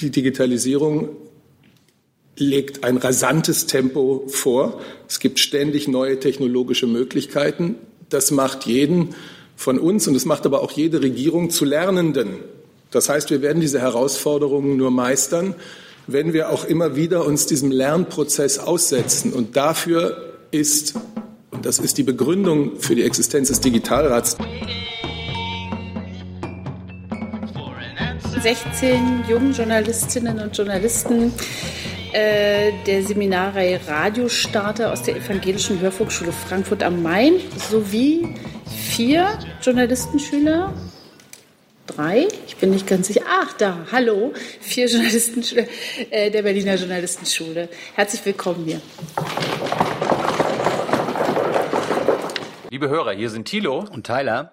Die Digitalisierung legt ein rasantes Tempo vor. Es gibt ständig neue technologische Möglichkeiten. Das macht jeden von uns und es macht aber auch jede Regierung zu Lernenden. Das heißt, wir werden diese Herausforderungen nur meistern, wenn wir auch immer wieder uns diesem Lernprozess aussetzen. Und dafür ist, und das ist die Begründung für die Existenz des Digitalrats, 16 jungen Journalistinnen und Journalisten äh, der Seminarreihe Radiostarter aus der Evangelischen Hörfunkschule Frankfurt am Main sowie vier Journalistenschüler. Drei, ich bin nicht ganz sicher. Ach, da, hallo, vier Journalisten äh, der Berliner Journalistenschule. Herzlich willkommen hier. Liebe Hörer, hier sind Thilo und Tyler.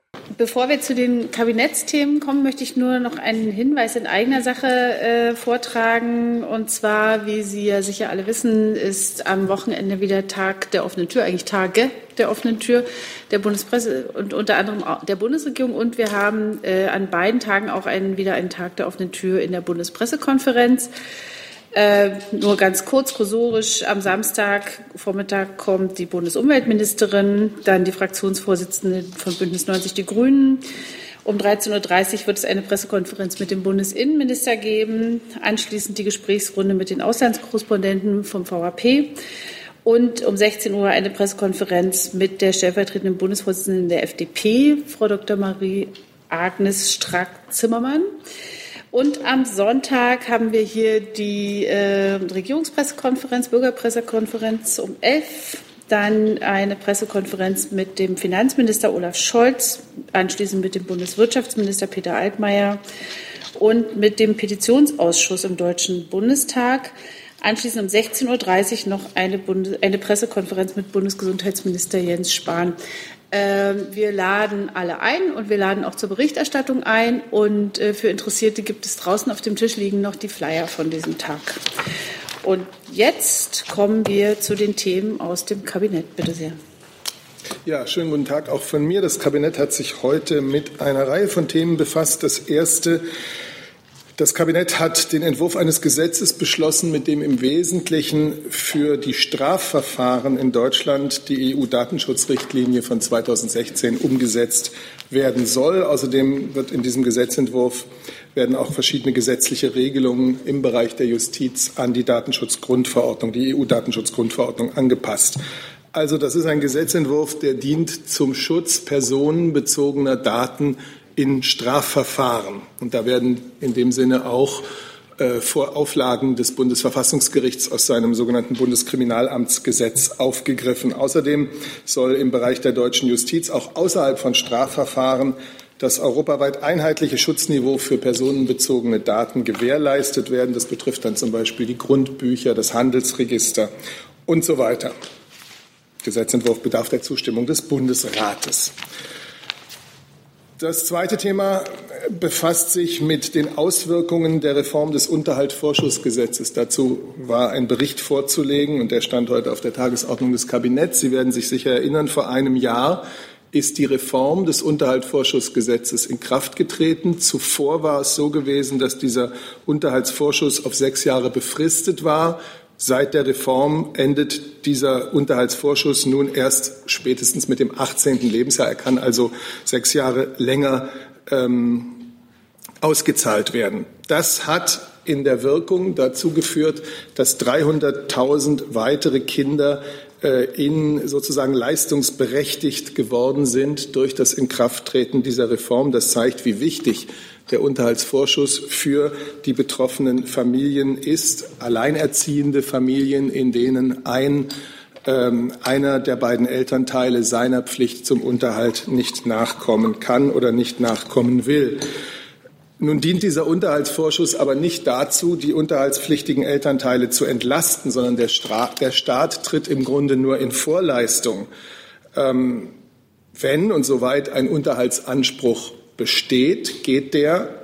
Bevor wir zu den Kabinettsthemen kommen, möchte ich nur noch einen Hinweis in eigener Sache äh, vortragen. Und zwar, wie Sie ja sicher alle wissen, ist am Wochenende wieder Tag der offenen Tür, eigentlich Tage der offenen Tür der Bundespresse und unter anderem der Bundesregierung. Und wir haben äh, an beiden Tagen auch einen, wieder einen Tag der offenen Tür in der Bundespressekonferenz. Äh, nur ganz kurz, kursorisch. Am Samstag Vormittag kommt die Bundesumweltministerin, dann die Fraktionsvorsitzende von Bündnis 90 Die Grünen. Um 13.30 Uhr wird es eine Pressekonferenz mit dem Bundesinnenminister geben. Anschließend die Gesprächsrunde mit den Auslandskorrespondenten vom VAP. Und um 16 Uhr eine Pressekonferenz mit der stellvertretenden Bundesvorsitzenden der FDP, Frau Dr. Marie Agnes Strack-Zimmermann. Und am Sonntag haben wir hier die äh, Regierungspressekonferenz, Bürgerpressekonferenz um 11 dann eine Pressekonferenz mit dem Finanzminister Olaf Scholz, anschließend mit dem Bundeswirtschaftsminister Peter Altmaier und mit dem Petitionsausschuss im Deutschen Bundestag. Anschließend um 16.30 Uhr noch eine, Bundes eine Pressekonferenz mit Bundesgesundheitsminister Jens Spahn. Ähm, wir laden alle ein und wir laden auch zur Berichterstattung ein. Und äh, für Interessierte gibt es draußen auf dem Tisch liegen noch die Flyer von diesem Tag. Und jetzt kommen wir zu den Themen aus dem Kabinett. Bitte sehr. Ja, schönen guten Tag auch von mir. Das Kabinett hat sich heute mit einer Reihe von Themen befasst. Das erste das Kabinett hat den Entwurf eines Gesetzes beschlossen, mit dem im Wesentlichen für die Strafverfahren in Deutschland die EU-Datenschutzrichtlinie von 2016 umgesetzt werden soll. Außerdem wird in diesem Gesetzentwurf werden auch verschiedene gesetzliche Regelungen im Bereich der Justiz an die Datenschutzgrundverordnung, die EU-Datenschutzgrundverordnung angepasst. Also das ist ein Gesetzentwurf, der dient zum Schutz personenbezogener Daten in Strafverfahren. Und da werden in dem Sinne auch äh, vor Auflagen des Bundesverfassungsgerichts aus seinem sogenannten Bundeskriminalamtsgesetz aufgegriffen. Außerdem soll im Bereich der deutschen Justiz auch außerhalb von Strafverfahren das europaweit einheitliche Schutzniveau für personenbezogene Daten gewährleistet werden. Das betrifft dann zum Beispiel die Grundbücher, das Handelsregister und so weiter. Gesetzentwurf bedarf der Zustimmung des Bundesrates. Das zweite Thema befasst sich mit den Auswirkungen der Reform des Unterhaltsvorschussgesetzes. Dazu war ein Bericht vorzulegen und der stand heute auf der Tagesordnung des Kabinetts. Sie werden sich sicher erinnern, vor einem Jahr ist die Reform des Unterhaltsvorschussgesetzes in Kraft getreten. Zuvor war es so gewesen, dass dieser Unterhaltsvorschuss auf sechs Jahre befristet war. Seit der Reform endet dieser Unterhaltsvorschuss nun erst spätestens mit dem 18. Lebensjahr. Er kann also sechs Jahre länger ähm, ausgezahlt werden. Das hat in der Wirkung dazu geführt, dass 300.000 weitere Kinder äh, in sozusagen leistungsberechtigt geworden sind durch das Inkrafttreten dieser Reform. Das zeigt, wie wichtig der Unterhaltsvorschuss für die betroffenen Familien ist. Alleinerziehende Familien, in denen ein ähm, einer der beiden Elternteile seiner Pflicht zum Unterhalt nicht nachkommen kann oder nicht nachkommen will. Nun dient dieser Unterhaltsvorschuss aber nicht dazu, die unterhaltspflichtigen Elternteile zu entlasten, sondern der, Stra der Staat tritt im Grunde nur in Vorleistung, ähm, wenn und soweit ein Unterhaltsanspruch besteht, geht der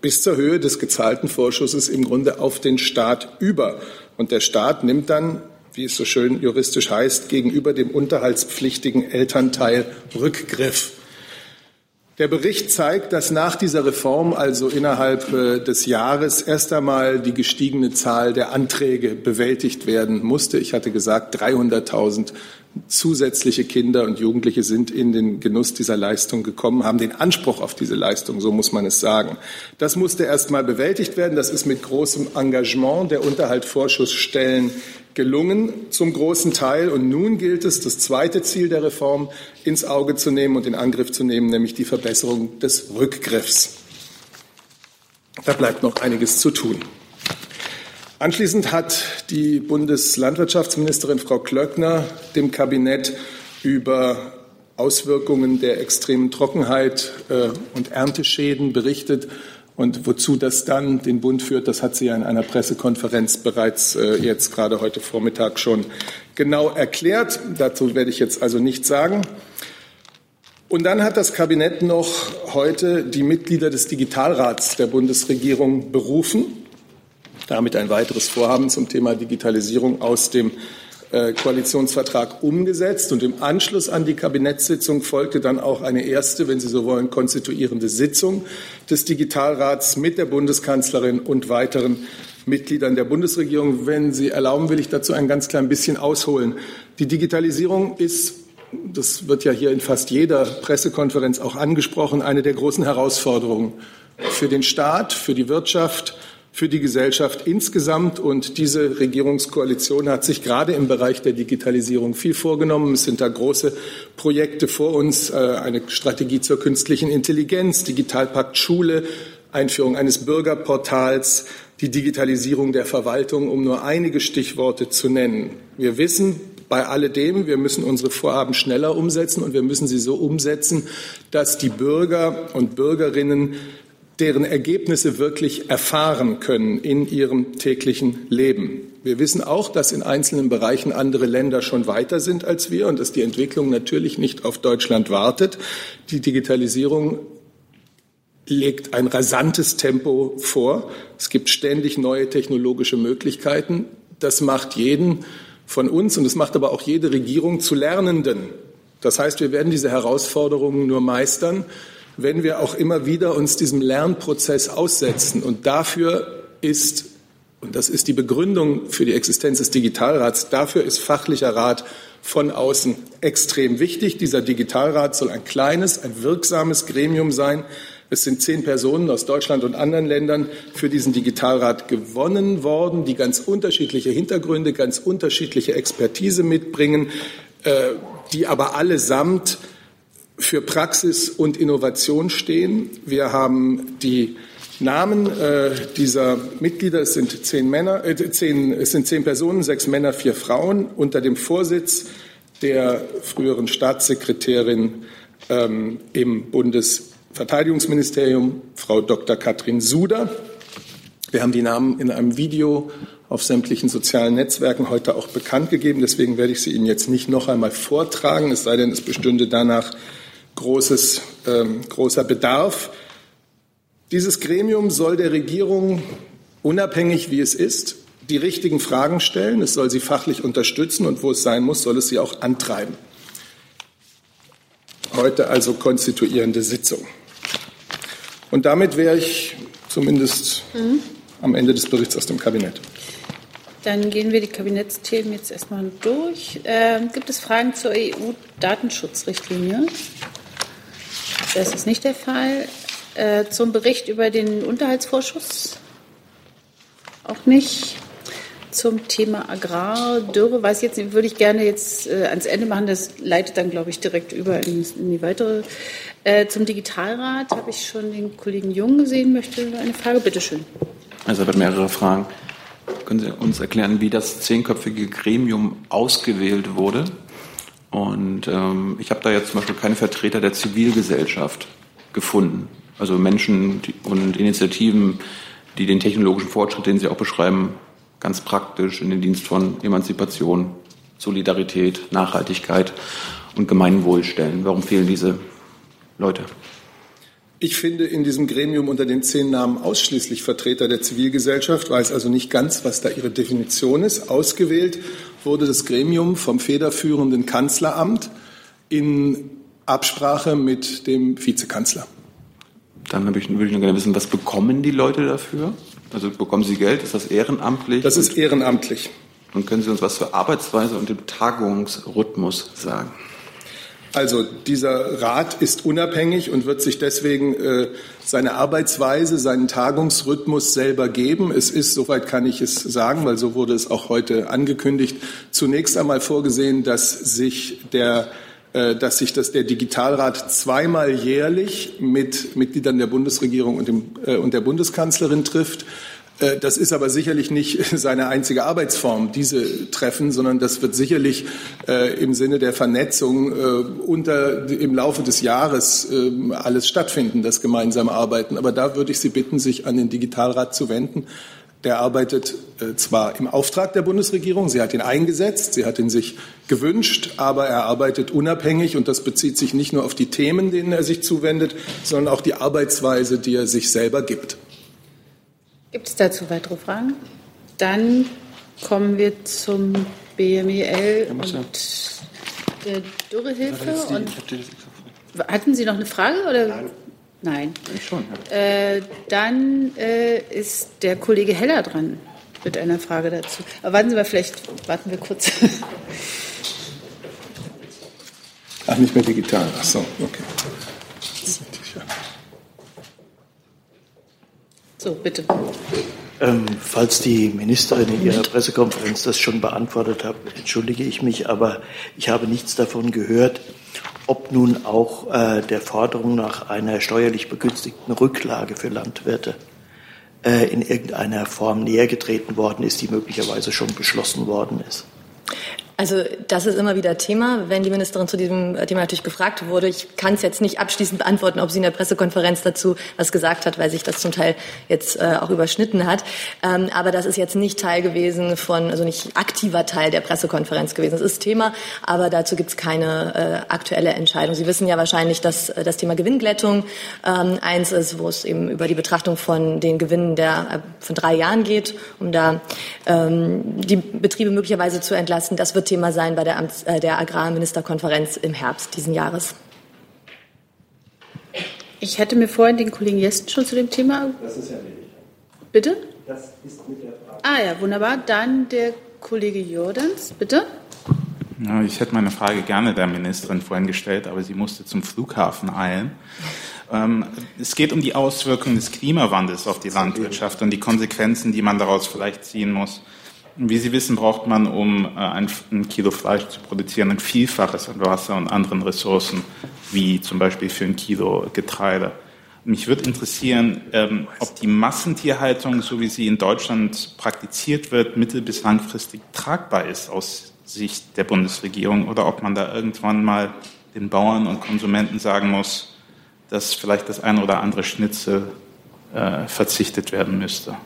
bis zur Höhe des gezahlten Vorschusses im Grunde auf den Staat über. Und der Staat nimmt dann, wie es so schön juristisch heißt, gegenüber dem unterhaltspflichtigen Elternteil Rückgriff. Der Bericht zeigt, dass nach dieser Reform, also innerhalb äh, des Jahres, erst einmal die gestiegene Zahl der Anträge bewältigt werden musste. Ich hatte gesagt, 300.000 zusätzliche Kinder und Jugendliche sind in den Genuss dieser Leistung gekommen, haben den Anspruch auf diese Leistung, so muss man es sagen. Das musste erst mal bewältigt werden. Das ist mit großem Engagement der Unterhaltvorschussstellen gelungen, zum großen Teil. Und nun gilt es, das zweite Ziel der Reform ins Auge zu nehmen und in Angriff zu nehmen, nämlich die Verbesserung des Rückgriffs. Da bleibt noch einiges zu tun. Anschließend hat die Bundeslandwirtschaftsministerin Frau Klöckner dem Kabinett über Auswirkungen der extremen Trockenheit äh, und Ernteschäden berichtet. Und wozu das dann den Bund führt, das hat sie ja in einer Pressekonferenz bereits äh, jetzt gerade heute Vormittag schon genau erklärt. Dazu werde ich jetzt also nichts sagen. Und dann hat das Kabinett noch heute die Mitglieder des Digitalrats der Bundesregierung berufen damit ein weiteres Vorhaben zum Thema Digitalisierung aus dem Koalitionsvertrag umgesetzt. Und im Anschluss an die Kabinettssitzung folgte dann auch eine erste, wenn Sie so wollen, konstituierende Sitzung des Digitalrats mit der Bundeskanzlerin und weiteren Mitgliedern der Bundesregierung. Wenn Sie erlauben, will ich dazu ein ganz klein bisschen ausholen. Die Digitalisierung ist das wird ja hier in fast jeder Pressekonferenz auch angesprochen, eine der großen Herausforderungen für den Staat, für die Wirtschaft, für die Gesellschaft insgesamt. Und diese Regierungskoalition hat sich gerade im Bereich der Digitalisierung viel vorgenommen. Es sind da große Projekte vor uns, äh, eine Strategie zur künstlichen Intelligenz, Digitalpakt Schule, Einführung eines Bürgerportals, die Digitalisierung der Verwaltung, um nur einige Stichworte zu nennen. Wir wissen, bei alledem, wir müssen unsere Vorhaben schneller umsetzen und wir müssen sie so umsetzen, dass die Bürger und Bürgerinnen deren Ergebnisse wirklich erfahren können in ihrem täglichen Leben. Wir wissen auch, dass in einzelnen Bereichen andere Länder schon weiter sind als wir und dass die Entwicklung natürlich nicht auf Deutschland wartet. Die Digitalisierung legt ein rasantes Tempo vor. Es gibt ständig neue technologische Möglichkeiten. Das macht jeden von uns und es macht aber auch jede Regierung zu Lernenden. Das heißt, wir werden diese Herausforderungen nur meistern, wenn wir auch immer wieder uns diesem Lernprozess aussetzen. Und dafür ist, und das ist die Begründung für die Existenz des Digitalrats, dafür ist fachlicher Rat von außen extrem wichtig. Dieser Digitalrat soll ein kleines, ein wirksames Gremium sein. Es sind zehn Personen aus Deutschland und anderen Ländern für diesen Digitalrat gewonnen worden, die ganz unterschiedliche Hintergründe, ganz unterschiedliche Expertise mitbringen, äh, die aber allesamt für Praxis und Innovation stehen. Wir haben die Namen äh, dieser Mitglieder, es sind zehn Männer, äh, zehn, es sind zehn Personen, sechs Männer, vier Frauen, unter dem Vorsitz der früheren Staatssekretärin ähm, im Bundesverteidigungsministerium, Frau Dr. Katrin Suder. Wir haben die Namen in einem Video auf sämtlichen sozialen Netzwerken heute auch bekannt gegeben. Deswegen werde ich sie Ihnen jetzt nicht noch einmal vortragen, es sei denn, es bestünde danach großes, ähm, großer Bedarf. Dieses Gremium soll der Regierung, unabhängig wie es ist, die richtigen Fragen stellen. Es soll sie fachlich unterstützen und wo es sein muss, soll es sie auch antreiben. Heute also konstituierende Sitzung. Und damit wäre ich zumindest mhm. am Ende des Berichts aus dem Kabinett. Dann gehen wir die Kabinettsthemen jetzt erstmal durch. Äh, gibt es Fragen zur EU-Datenschutzrichtlinie? Das ist nicht der Fall. Äh, zum Bericht über den Unterhaltsvorschuss? Auch nicht. Zum Thema Agrardürre weiß jetzt würde ich gerne jetzt äh, ans Ende machen. Das leitet dann, glaube ich, direkt über in, in die weitere. Äh, zum Digitalrat habe ich schon den Kollegen Jung gesehen. Möchte eine Frage? Bitte schön. Also ich habe mehrere Fragen. Können Sie uns erklären, wie das zehnköpfige Gremium ausgewählt wurde? Und ähm, ich habe da jetzt zum Beispiel keine Vertreter der Zivilgesellschaft gefunden. Also Menschen und Initiativen, die den technologischen Fortschritt, den Sie auch beschreiben, ganz praktisch in den Dienst von Emanzipation, Solidarität, Nachhaltigkeit und Gemeinwohl stellen. Warum fehlen diese Leute? Ich finde in diesem Gremium unter den zehn Namen ausschließlich Vertreter der Zivilgesellschaft, weiß also nicht ganz, was da ihre Definition ist. Ausgewählt wurde das Gremium vom federführenden Kanzleramt in Absprache mit dem Vizekanzler. Dann ich, würde ich noch gerne wissen, was bekommen die Leute dafür? Also bekommen sie Geld? Ist das ehrenamtlich? Das ist ehrenamtlich. Und können Sie uns was zur Arbeitsweise und dem Tagungsrhythmus sagen? Also dieser Rat ist unabhängig und wird sich deswegen äh, seine Arbeitsweise, seinen Tagungsrhythmus selber geben. Es ist, soweit kann ich es sagen, weil so wurde es auch heute angekündigt, zunächst einmal vorgesehen, dass sich der äh, dass sich das, der Digitalrat zweimal jährlich mit Mitgliedern der Bundesregierung und, dem, äh, und der Bundeskanzlerin trifft das ist aber sicherlich nicht seine einzige Arbeitsform, diese Treffen, sondern das wird sicherlich äh, im Sinne der Vernetzung äh, unter, im Laufe des Jahres äh, alles stattfinden, das gemeinsame Arbeiten. Aber da würde ich Sie bitten, sich an den Digitalrat zu wenden. Der arbeitet äh, zwar im Auftrag der Bundesregierung, sie hat ihn eingesetzt, sie hat ihn sich gewünscht, aber er arbeitet unabhängig und das bezieht sich nicht nur auf die Themen, denen er sich zuwendet, sondern auch die Arbeitsweise, die er sich selber gibt. Gibt es dazu weitere Fragen? Dann kommen wir zum BMEL und der Dürrehilfe. Und hatten Sie noch eine Frage? Oder? Nein. Nein. Schon, äh, dann äh, ist der Kollege Heller dran mit einer Frage dazu. Aber warten Sie mal, vielleicht warten wir kurz. Ach, nicht mehr digital. Ach so, okay. So, bitte. Ähm, falls die Ministerin in ihrer Pressekonferenz das schon beantwortet hat, entschuldige ich mich, aber ich habe nichts davon gehört, ob nun auch äh, der Forderung nach einer steuerlich begünstigten Rücklage für Landwirte äh, in irgendeiner Form nähergetreten worden ist, die möglicherweise schon beschlossen worden ist. Also das ist immer wieder Thema, wenn die Ministerin zu diesem Thema natürlich gefragt wurde. Ich kann es jetzt nicht abschließend beantworten, ob sie in der Pressekonferenz dazu was gesagt hat, weil sich das zum Teil jetzt äh, auch überschnitten hat. Ähm, aber das ist jetzt nicht Teil gewesen von, also nicht aktiver Teil der Pressekonferenz gewesen. Es ist Thema, aber dazu gibt es keine äh, aktuelle Entscheidung. Sie wissen ja wahrscheinlich, dass äh, das Thema Gewinnglättung ähm, eins ist, wo es eben über die Betrachtung von den Gewinnen der äh, von drei Jahren geht, um da ähm, die Betriebe möglicherweise zu entlasten. Das wird Thema sein bei der, Amts-, äh, der Agrarministerkonferenz im Herbst diesen Jahres. Ich hatte mir vorhin den Kollegen Jesten schon zu dem Thema. Das ist ja erledigt. Bitte? Das ist mit der Frage. Ah ja, wunderbar. Dann der Kollege Jordans, bitte. Ja, ich hätte meine Frage gerne der Ministerin vorhin gestellt, aber sie musste zum Flughafen eilen. Ähm, es geht um die Auswirkungen des Klimawandels auf die Landwirtschaft und die Konsequenzen, die man daraus vielleicht ziehen muss. Wie Sie wissen, braucht man, um äh, ein, Kilo Fleisch zu produzieren, ein Vielfaches an Wasser und anderen Ressourcen, wie zum Beispiel für ein Kilo Getreide. Mich würde interessieren, ähm, ob die Massentierhaltung, so wie sie in Deutschland praktiziert wird, mittel- bis langfristig tragbar ist aus Sicht der Bundesregierung oder ob man da irgendwann mal den Bauern und Konsumenten sagen muss, dass vielleicht das eine oder andere Schnitzel äh, verzichtet werden müsste.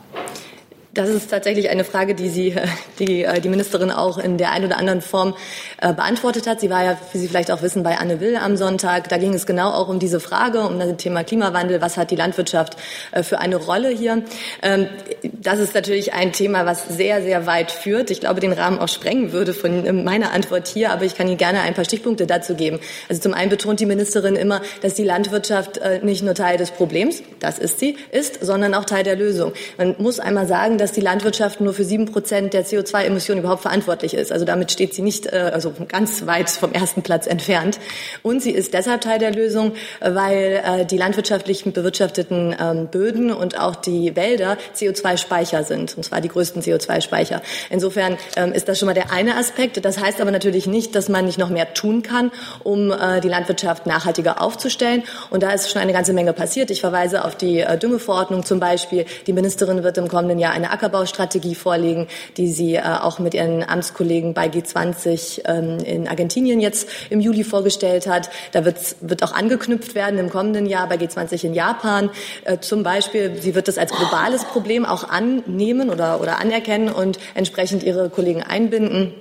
Das ist tatsächlich eine Frage, die Sie, die, äh, die Ministerin auch in der einen oder anderen Form äh, beantwortet hat. Sie war ja, wie Sie vielleicht auch wissen, bei Anne Will am Sonntag. Da ging es genau auch um diese Frage, um das Thema Klimawandel. Was hat die Landwirtschaft äh, für eine Rolle hier? Ähm, das ist natürlich ein Thema, was sehr, sehr weit führt. Ich glaube, den Rahmen auch sprengen würde von meiner Antwort hier. Aber ich kann Ihnen gerne ein paar Stichpunkte dazu geben. Also zum einen betont die Ministerin immer, dass die Landwirtschaft nicht nur Teil des Problems, das ist sie, ist, sondern auch Teil der Lösung. Man muss einmal sagen, dass die Landwirtschaft nur für sieben Prozent der CO2-Emissionen überhaupt verantwortlich ist. Also damit steht sie nicht, äh, also ganz weit vom ersten Platz entfernt. Und sie ist deshalb Teil der Lösung, weil äh, die landwirtschaftlich bewirtschafteten ähm, Böden und auch die Wälder CO2-Speicher sind, und zwar die größten CO2-Speicher. Insofern ähm, ist das schon mal der eine Aspekt. Das heißt aber natürlich nicht, dass man nicht noch mehr tun kann, um äh, die Landwirtschaft nachhaltiger aufzustellen. Und da ist schon eine ganze Menge passiert. Ich verweise auf die Düngeverordnung zum Beispiel. Die Ministerin wird im kommenden Jahr eine Ackerbaustrategie vorlegen, die sie äh, auch mit ihren Amtskollegen bei G20 ähm, in Argentinien jetzt im Juli vorgestellt hat. Da wird, wird auch angeknüpft werden im kommenden Jahr bei G20 in Japan. Äh, zum Beispiel, sie wird das als globales Problem auch annehmen oder, oder anerkennen und entsprechend ihre Kollegen einbinden.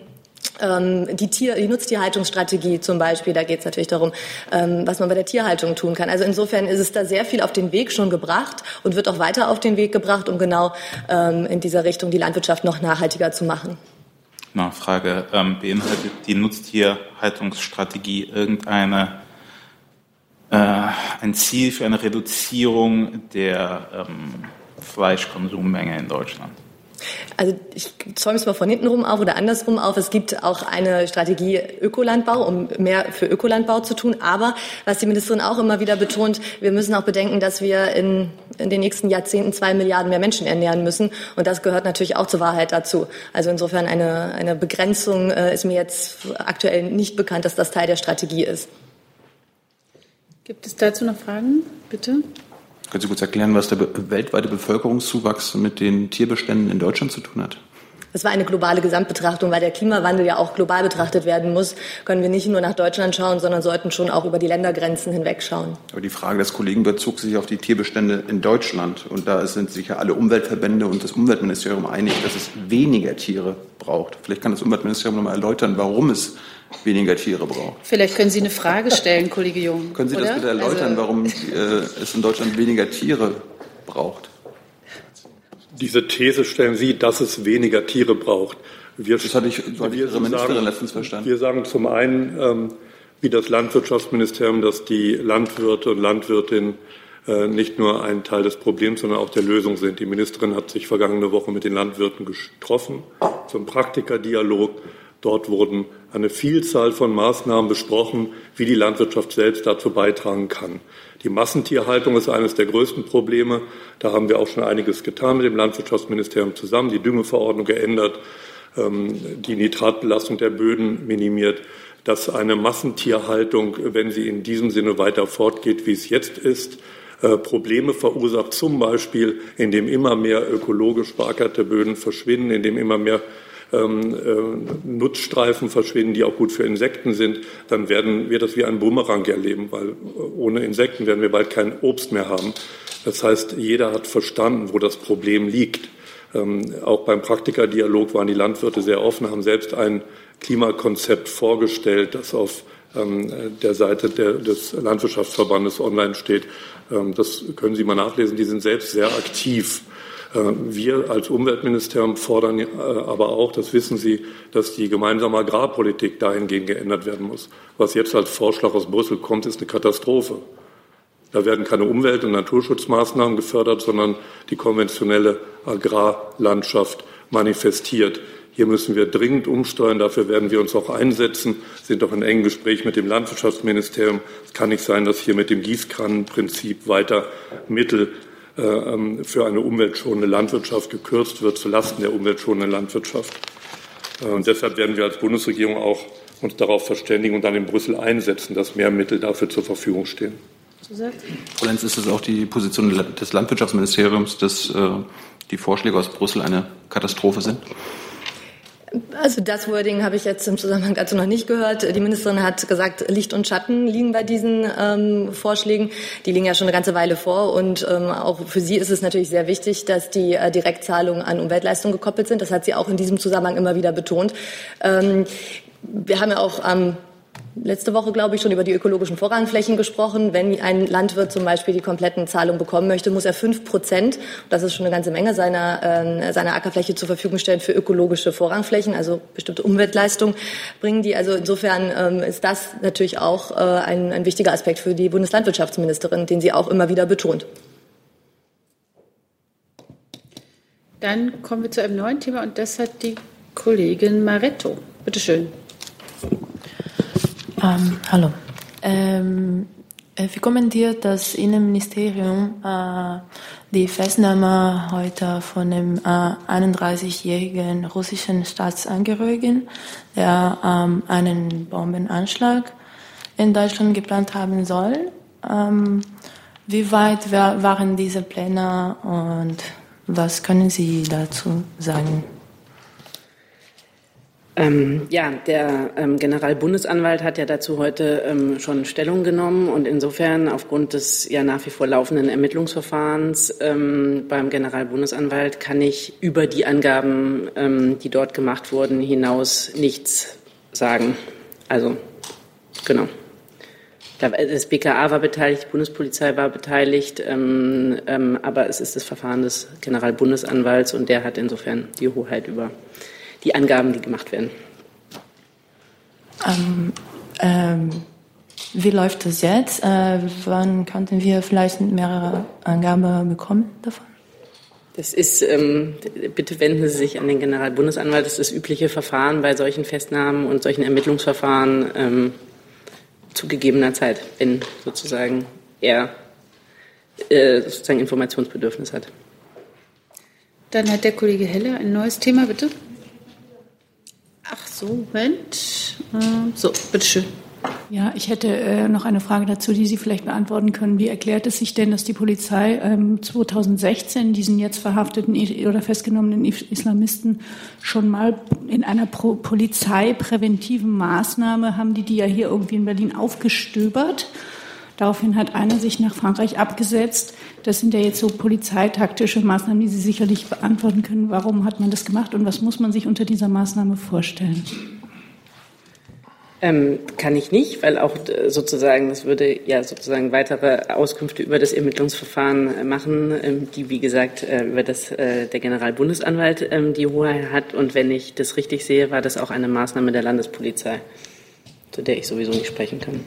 Ähm, die, Tier, die Nutztierhaltungsstrategie zum Beispiel, da geht es natürlich darum, ähm, was man bei der Tierhaltung tun kann. Also insofern ist es da sehr viel auf den Weg schon gebracht und wird auch weiter auf den Weg gebracht, um genau ähm, in dieser Richtung die Landwirtschaft noch nachhaltiger zu machen. Nachfrage. Beinhaltet die Nutztierhaltungsstrategie irgendeine äh, ein Ziel für eine Reduzierung der ähm, Fleischkonsummenge in Deutschland? Also ich zäume es mal von hinten rum auf oder andersrum auf. Es gibt auch eine Strategie Ökolandbau, um mehr für Ökolandbau zu tun. Aber was die Ministerin auch immer wieder betont, wir müssen auch bedenken, dass wir in, in den nächsten Jahrzehnten zwei Milliarden mehr Menschen ernähren müssen. Und das gehört natürlich auch zur Wahrheit dazu. Also insofern eine, eine Begrenzung äh, ist mir jetzt aktuell nicht bekannt, dass das Teil der Strategie ist. Gibt es dazu noch Fragen? Bitte. Können Sie kurz erklären, was der weltweite Bevölkerungszuwachs mit den Tierbeständen in Deutschland zu tun hat? Das war eine globale Gesamtbetrachtung, weil der Klimawandel ja auch global betrachtet werden muss. Können wir nicht nur nach Deutschland schauen, sondern sollten schon auch über die Ländergrenzen hinweg schauen. Aber die Frage des Kollegen bezog sich auf die Tierbestände in Deutschland. Und da sind sich ja alle Umweltverbände und das Umweltministerium einig, dass es weniger Tiere braucht. Vielleicht kann das Umweltministerium noch mal erläutern, warum es weniger Tiere braucht. Vielleicht können Sie eine Frage stellen, Kollege Jung. Können Sie oder? das bitte erläutern, also, warum äh, es in Deutschland weniger Tiere braucht? Diese These stellen Sie, dass es weniger Tiere braucht. Wir, das hatte ich, so hatte ich Ihre Ministerin sagen, letztens verstanden. Wir sagen zum einen, ähm, wie das Landwirtschaftsministerium, dass die Landwirte und Landwirtinnen äh, nicht nur ein Teil des Problems, sondern auch der Lösung sind. Die Ministerin hat sich vergangene Woche mit den Landwirten getroffen zum Praktikerdialog Dort wurden eine Vielzahl von Maßnahmen besprochen, wie die Landwirtschaft selbst dazu beitragen kann. Die Massentierhaltung ist eines der größten Probleme. Da haben wir auch schon einiges getan mit dem Landwirtschaftsministerium zusammen, die Düngeverordnung geändert, ähm, die Nitratbelastung der Böden minimiert. Dass eine Massentierhaltung, wenn sie in diesem Sinne weiter fortgeht, wie es jetzt ist, äh, Probleme verursacht, zum Beispiel indem immer mehr ökologisch beackerte Böden verschwinden, indem immer mehr ähm, äh, Nutzstreifen verschwinden, die auch gut für Insekten sind, dann werden wir das wie ein Bumerang erleben, weil ohne Insekten werden wir bald kein Obst mehr haben. Das heißt, jeder hat verstanden, wo das Problem liegt. Ähm, auch beim Praktikerdialog waren die Landwirte sehr offen, haben selbst ein Klimakonzept vorgestellt, das auf ähm, der Seite der, des Landwirtschaftsverbandes online steht. Ähm, das können Sie mal nachlesen. Die sind selbst sehr aktiv wir als Umweltministerium fordern äh, aber auch, das wissen Sie, dass die gemeinsame Agrarpolitik dahingehend geändert werden muss. Was jetzt als Vorschlag aus Brüssel kommt, ist eine Katastrophe. Da werden keine Umwelt- und Naturschutzmaßnahmen gefördert, sondern die konventionelle Agrarlandschaft manifestiert. Hier müssen wir dringend umsteuern. Dafür werden wir uns auch einsetzen, sind auch in engem Gespräch mit dem Landwirtschaftsministerium. Es kann nicht sein, dass hier mit dem Gießkannenprinzip weiter Mittel äh, für eine umweltschonende Landwirtschaft gekürzt wird, zulasten der umweltschonenden Landwirtschaft. Äh, und deshalb werden wir als Bundesregierung auch uns darauf verständigen und dann in Brüssel einsetzen, dass mehr Mittel dafür zur Verfügung stehen. Frau Lenz, ist es auch die Position des Landwirtschaftsministeriums, dass äh, die Vorschläge aus Brüssel eine Katastrophe sind? Also das Wording habe ich jetzt im Zusammenhang dazu noch nicht gehört. Die Ministerin hat gesagt, Licht und Schatten liegen bei diesen ähm, Vorschlägen. Die liegen ja schon eine ganze Weile vor und ähm, auch für sie ist es natürlich sehr wichtig, dass die äh, Direktzahlungen an Umweltleistungen gekoppelt sind. Das hat sie auch in diesem Zusammenhang immer wieder betont. Ähm, wir haben ja auch am letzte Woche, glaube ich, schon über die ökologischen Vorrangflächen gesprochen. Wenn ein Landwirt zum Beispiel die kompletten Zahlungen bekommen möchte, muss er fünf Prozent, das ist schon eine ganze Menge seiner, äh, seiner Ackerfläche zur Verfügung stellen für ökologische Vorrangflächen, also bestimmte Umweltleistungen bringen die. Also insofern ähm, ist das natürlich auch äh, ein, ein wichtiger Aspekt für die Bundeslandwirtschaftsministerin, den sie auch immer wieder betont. Dann kommen wir zu einem neuen Thema und das hat die Kollegin Maretto. Bitte schön. Ähm, hallo. Ähm, äh, wie kommentiert das Innenministerium äh, die Festnahme heute von dem äh, 31-jährigen russischen Staatsangehörigen, der ähm, einen Bombenanschlag in Deutschland geplant haben soll? Ähm, wie weit waren diese Pläne und was können Sie dazu sagen? Ähm, ja, der ähm, Generalbundesanwalt hat ja dazu heute ähm, schon Stellung genommen und insofern aufgrund des ja nach wie vor laufenden Ermittlungsverfahrens ähm, beim Generalbundesanwalt kann ich über die Angaben, ähm, die dort gemacht wurden, hinaus nichts sagen. Also, genau. Das BKA war beteiligt, die Bundespolizei war beteiligt, ähm, aber es ist das Verfahren des Generalbundesanwalts und der hat insofern die Hoheit über die Angaben, die gemacht werden. Ähm, ähm, wie läuft das jetzt? Äh, wann könnten wir vielleicht mehrere Angaben bekommen davon? Das ist, ähm, bitte wenden Sie sich an den Generalbundesanwalt. Das ist das übliche Verfahren bei solchen Festnahmen und solchen Ermittlungsverfahren ähm, zu gegebener Zeit, wenn sozusagen er äh, sozusagen Informationsbedürfnis hat. Dann hat der Kollege Heller ein neues Thema, bitte. Ach so, Moment. Äh, so, bitteschön. Ja, ich hätte äh, noch eine Frage dazu, die Sie vielleicht beantworten können. Wie erklärt es sich denn, dass die Polizei ähm, 2016 diesen jetzt verhafteten oder festgenommenen Islamisten schon mal in einer Pro polizeipräventiven Maßnahme haben die die ja hier irgendwie in Berlin aufgestöbert? Daraufhin hat einer sich nach Frankreich abgesetzt. Das sind ja jetzt so polizeitaktische Maßnahmen, die Sie sicherlich beantworten können. Warum hat man das gemacht und was muss man sich unter dieser Maßnahme vorstellen? Ähm, kann ich nicht, weil auch äh, sozusagen, das würde ja sozusagen weitere Auskünfte über das Ermittlungsverfahren äh, machen, ähm, die wie gesagt äh, über das der Generalbundesanwalt ähm, die Hoheit hat. Und wenn ich das richtig sehe, war das auch eine Maßnahme der Landespolizei, zu der ich sowieso nicht sprechen kann.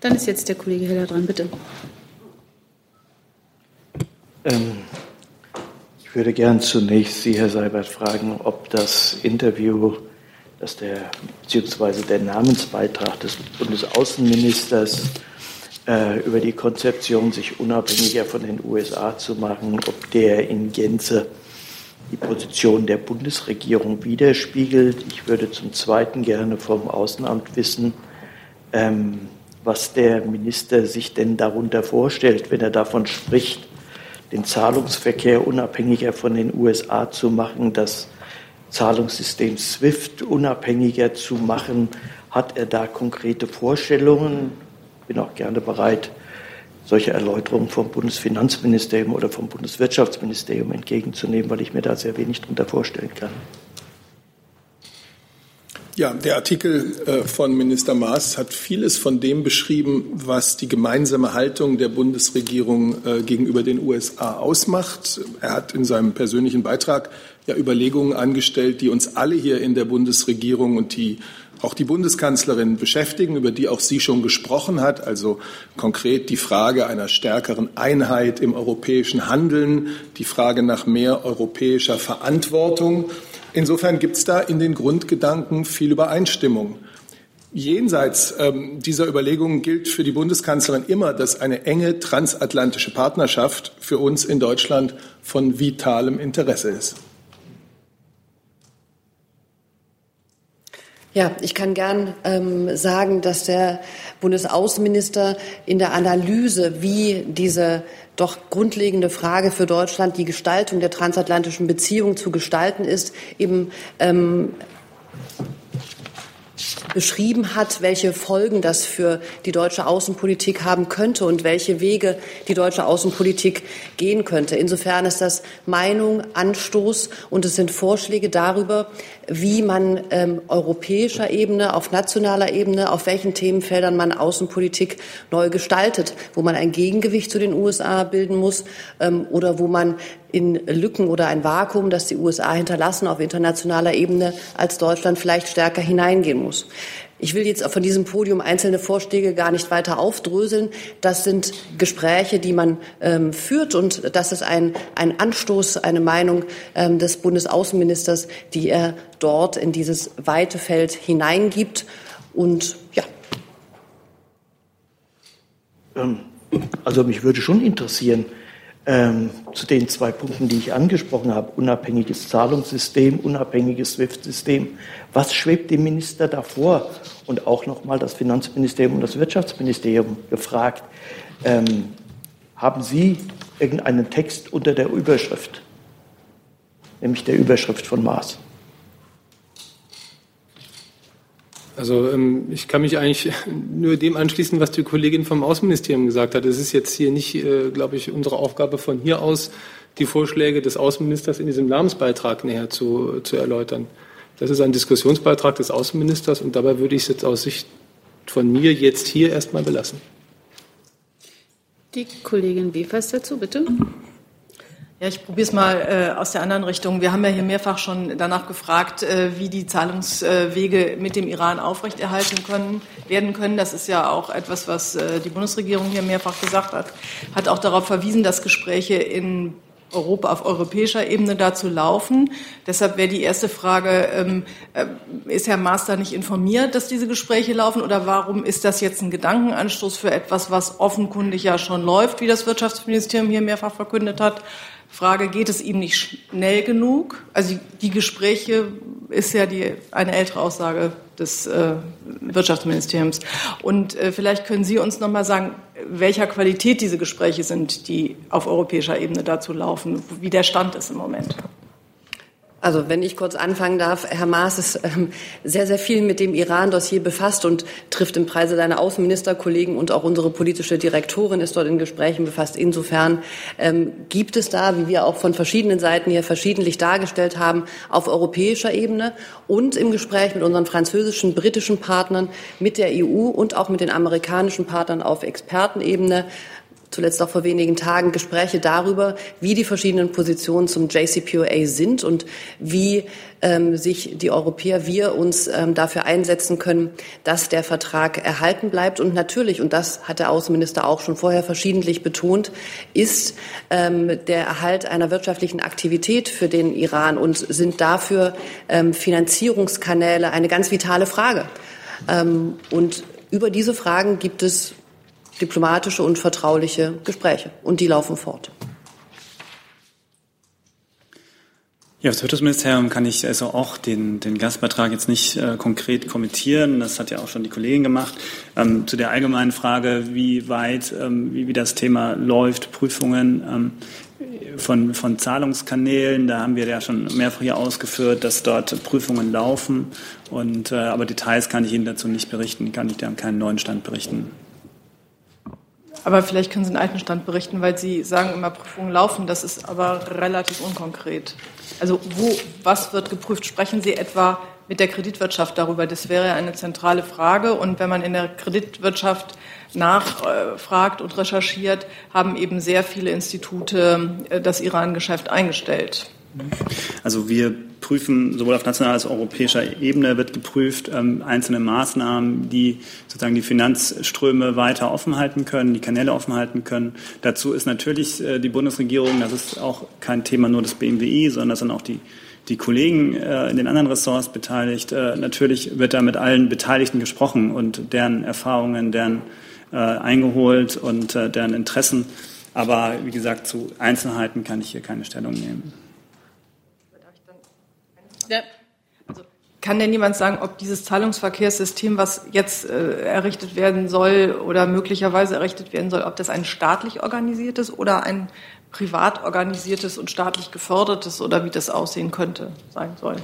Dann ist jetzt der Kollege Heller dran, bitte. Ähm, ich würde gern zunächst Sie, Herr Seibert, fragen, ob das Interview, das der, beziehungsweise der Namensbeitrag des Bundesaußenministers äh, über die Konzeption, sich unabhängiger von den USA zu machen, ob der in Gänze die Position der Bundesregierung widerspiegelt. Ich würde zum Zweiten gerne vom Außenamt wissen, ähm, was der Minister sich denn darunter vorstellt, wenn er davon spricht, den Zahlungsverkehr unabhängiger von den USA zu machen, das Zahlungssystem SWIFT unabhängiger zu machen. Hat er da konkrete Vorstellungen? Ich bin auch gerne bereit, solche Erläuterungen vom Bundesfinanzministerium oder vom Bundeswirtschaftsministerium entgegenzunehmen, weil ich mir da sehr wenig darunter vorstellen kann. Ja, der Artikel äh, von Minister Maas hat vieles von dem beschrieben, was die gemeinsame Haltung der Bundesregierung äh, gegenüber den USA ausmacht. Er hat in seinem persönlichen Beitrag ja Überlegungen angestellt, die uns alle hier in der Bundesregierung und die auch die Bundeskanzlerin beschäftigen, über die auch sie schon gesprochen hat, also konkret die Frage einer stärkeren Einheit im europäischen Handeln, die Frage nach mehr europäischer Verantwortung. Insofern gibt es da in den Grundgedanken viel Übereinstimmung. Jenseits ähm, dieser Überlegungen gilt für die Bundeskanzlerin immer, dass eine enge transatlantische Partnerschaft für uns in Deutschland von vitalem Interesse ist. Ja, ich kann gern ähm, sagen, dass der Bundesaußenminister in der Analyse, wie diese doch grundlegende Frage für Deutschland die Gestaltung der transatlantischen Beziehung zu gestalten ist, eben ähm, beschrieben hat, welche Folgen das für die deutsche Außenpolitik haben könnte und welche Wege die deutsche Außenpolitik gehen könnte. Insofern ist das Meinung, Anstoß und es sind Vorschläge darüber, wie man ähm, europäischer Ebene, auf nationaler Ebene, auf welchen Themenfeldern man Außenpolitik neu gestaltet, wo man ein Gegengewicht zu den USA bilden muss ähm, oder wo man in Lücken oder ein Vakuum, das die USA hinterlassen auf internationaler Ebene, als Deutschland vielleicht stärker hineingehen muss. Ich will jetzt von diesem Podium einzelne Vorschläge gar nicht weiter aufdröseln. Das sind Gespräche, die man ähm, führt und das ist ein, ein Anstoß, eine Meinung ähm, des Bundesaußenministers, die er dort in dieses weite Feld hineingibt. Und ja. Ähm, also mich würde schon interessieren, ähm, zu den zwei Punkten, die ich angesprochen habe, unabhängiges Zahlungssystem, unabhängiges SWIFT-System. Was schwebt dem Minister davor? Und auch nochmal das Finanzministerium und das Wirtschaftsministerium gefragt, ähm, haben Sie irgendeinen Text unter der Überschrift, nämlich der Überschrift von Maas? Also ähm, ich kann mich eigentlich nur dem anschließen, was die Kollegin vom Außenministerium gesagt hat. Es ist jetzt hier nicht, äh, glaube ich, unsere Aufgabe von hier aus die Vorschläge des Außenministers in diesem Namensbeitrag näher zu, zu erläutern. Das ist ein Diskussionsbeitrag des Außenministers und dabei würde ich es jetzt aus Sicht von mir jetzt hier erstmal belassen. Die Kollegin Wefers dazu, bitte. Ja, ich probiere es mal äh, aus der anderen Richtung. Wir haben ja hier mehrfach schon danach gefragt, äh, wie die Zahlungswege mit dem Iran aufrechterhalten können, werden können. Das ist ja auch etwas, was äh, die Bundesregierung hier mehrfach gesagt hat. Hat auch darauf verwiesen, dass Gespräche in Europa auf europäischer Ebene dazu laufen. Deshalb wäre die erste Frage, ähm, äh, ist Herr Master nicht informiert, dass diese Gespräche laufen oder warum ist das jetzt ein Gedankenanstoß für etwas, was offenkundig ja schon läuft, wie das Wirtschaftsministerium hier mehrfach verkündet hat? Frage, geht es ihm nicht schnell genug? Also die Gespräche ist ja die, eine ältere Aussage des äh, Wirtschaftsministeriums. Und äh, vielleicht können Sie uns noch mal sagen, welcher Qualität diese Gespräche sind, die auf europäischer Ebene dazu laufen, wie der Stand ist im Moment. Also wenn ich kurz anfangen darf, Herr Maas ist ähm, sehr, sehr viel mit dem Iran-Dossier befasst und trifft im Preise seine Außenministerkollegen und auch unsere politische Direktorin ist dort in Gesprächen befasst. Insofern ähm, gibt es da, wie wir auch von verschiedenen Seiten hier verschiedentlich dargestellt haben, auf europäischer Ebene und im Gespräch mit unseren französischen, britischen Partnern, mit der EU und auch mit den amerikanischen Partnern auf Expertenebene zuletzt auch vor wenigen Tagen Gespräche darüber, wie die verschiedenen Positionen zum JCPOA sind und wie ähm, sich die Europäer, wir uns ähm, dafür einsetzen können, dass der Vertrag erhalten bleibt. Und natürlich, und das hat der Außenminister auch schon vorher verschiedentlich betont, ist ähm, der Erhalt einer wirtschaftlichen Aktivität für den Iran und sind dafür ähm, Finanzierungskanäle eine ganz vitale Frage. Ähm, und über diese Fragen gibt es diplomatische und vertrauliche Gespräche. Und die laufen fort. Ja, das Wirtschaftsministerium kann ich also auch den, den Gastbeitrag jetzt nicht äh, konkret kommentieren. Das hat ja auch schon die Kollegin gemacht. Ähm, zu der allgemeinen Frage, wie weit, ähm, wie, wie das Thema läuft, Prüfungen ähm, von, von Zahlungskanälen, da haben wir ja schon mehrfach hier ausgeführt, dass dort Prüfungen laufen. Und, äh, aber Details kann ich Ihnen dazu nicht berichten, kann ich da keinen neuen Stand berichten. Aber vielleicht können Sie einen alten Stand berichten, weil Sie sagen immer, Prüfungen laufen. Das ist aber relativ unkonkret. Also wo, was wird geprüft? Sprechen Sie etwa mit der Kreditwirtschaft darüber? Das wäre eine zentrale Frage. Und wenn man in der Kreditwirtschaft nachfragt und recherchiert, haben eben sehr viele Institute äh, das Iran-Geschäft eingestellt. Also wir prüfen sowohl auf nationaler als auch europäischer Ebene wird geprüft ähm, einzelne Maßnahmen, die sozusagen die Finanzströme weiter offen halten können, die Kanäle offen halten können. Dazu ist natürlich äh, die Bundesregierung, das ist auch kein Thema nur des BMWI, sondern das sind auch die die Kollegen äh, in den anderen Ressorts beteiligt. Äh, natürlich wird da mit allen Beteiligten gesprochen und deren Erfahrungen, deren äh, eingeholt und äh, deren Interessen. Aber wie gesagt, zu Einzelheiten kann ich hier keine Stellung nehmen. Ja. Also, kann denn jemand sagen, ob dieses Zahlungsverkehrssystem, was jetzt äh, errichtet werden soll oder möglicherweise errichtet werden soll, ob das ein staatlich organisiertes oder ein privat organisiertes und staatlich gefördertes oder wie das aussehen könnte, sein soll?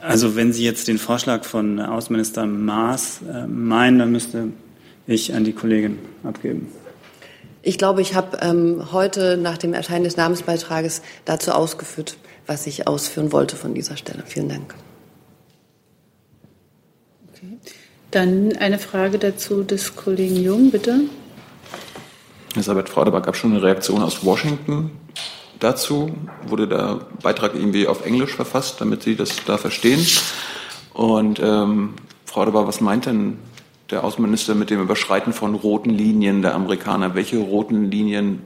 Also wenn Sie jetzt den Vorschlag von Außenminister Maas äh, meinen, dann müsste ich an die Kollegin abgeben. Ich glaube, ich habe ähm, heute nach dem Erscheinen des Namensbeitrages dazu ausgeführt, was ich ausführen wollte von dieser Stelle. Vielen Dank. Okay. Dann eine Frage dazu des Kollegen Jung, bitte. Elisabeth Fraudebar gab schon eine Reaktion aus Washington dazu. Wurde der Beitrag irgendwie auf Englisch verfasst, damit Sie das da verstehen? Und ähm, Frau Debar, was meint denn der Außenminister mit dem Überschreiten von roten Linien der Amerikaner? Welche roten Linien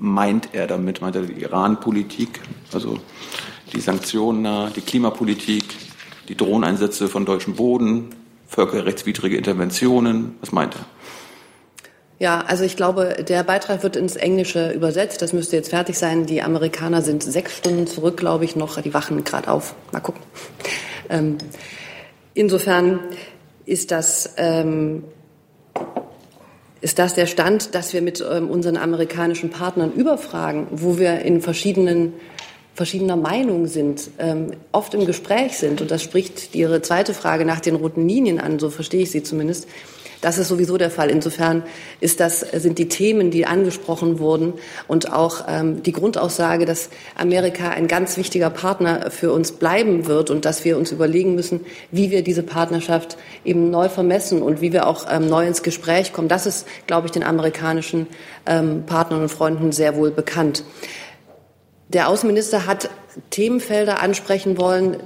meint er damit? Meint er die Iran-Politik, also die Sanktionen, die Klimapolitik, die Drohneinsätze von deutschem Boden, völkerrechtswidrige Interventionen? Was meint er? Ja, also ich glaube, der Beitrag wird ins Englische übersetzt. Das müsste jetzt fertig sein. Die Amerikaner sind sechs Stunden zurück, glaube ich, noch. Die wachen gerade auf. Mal gucken. Ähm, insofern ist das ähm, ist das der Stand, dass wir mit ähm, unseren amerikanischen Partnern überfragen, wo wir in verschiedenen verschiedener Meinung sind, ähm, oft im Gespräch sind, und das spricht Ihre zweite Frage nach den roten Linien an, so verstehe ich sie zumindest, das ist sowieso der Fall. Insofern ist das, sind die Themen, die angesprochen wurden und auch ähm, die Grundaussage, dass Amerika ein ganz wichtiger Partner für uns bleiben wird und dass wir uns überlegen müssen, wie wir diese Partnerschaft eben neu vermessen und wie wir auch ähm, neu ins Gespräch kommen. Das ist, glaube ich, den amerikanischen ähm, Partnern und Freunden sehr wohl bekannt. Der Außenminister hat Themenfelder ansprechen wollen,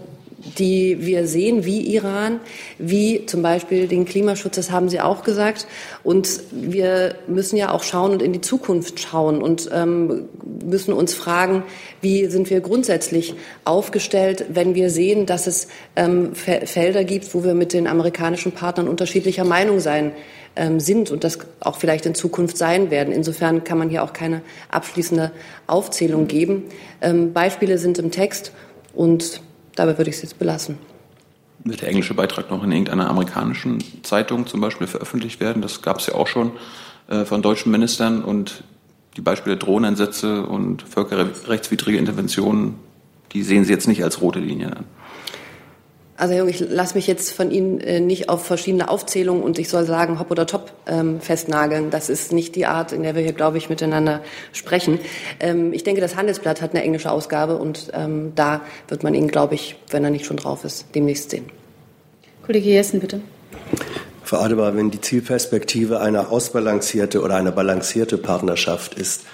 die wir sehen, wie Iran, wie zum Beispiel den Klimaschutz, das haben Sie auch gesagt. Und wir müssen ja auch schauen und in die Zukunft schauen und ähm, müssen uns fragen, wie sind wir grundsätzlich aufgestellt, wenn wir sehen, dass es ähm, Felder gibt, wo wir mit den amerikanischen Partnern unterschiedlicher Meinung sein sind und das auch vielleicht in Zukunft sein werden. Insofern kann man hier auch keine abschließende Aufzählung geben. Ähm, Beispiele sind im Text und Dabei würde ich es jetzt belassen. Wird der englische Beitrag noch in irgendeiner amerikanischen Zeitung zum Beispiel veröffentlicht werden? Das gab es ja auch schon äh, von deutschen Ministern und die Beispiele Drohneneinsätze und völkerrechtswidrige Interventionen, die sehen Sie jetzt nicht als rote Linien an. Also Herr Jung, ich lasse mich jetzt von Ihnen äh, nicht auf verschiedene Aufzählungen und ich soll sagen Hop oder Top ähm, festnageln. Das ist nicht die Art, in der wir hier, glaube ich, miteinander sprechen. Ähm, ich denke, das Handelsblatt hat eine englische Ausgabe und ähm, da wird man ihn, glaube ich, wenn er nicht schon drauf ist, demnächst sehen. Kollege Jessen, bitte. Frau Adebar, wenn die Zielperspektive eine ausbalancierte oder eine balancierte Partnerschaft ist,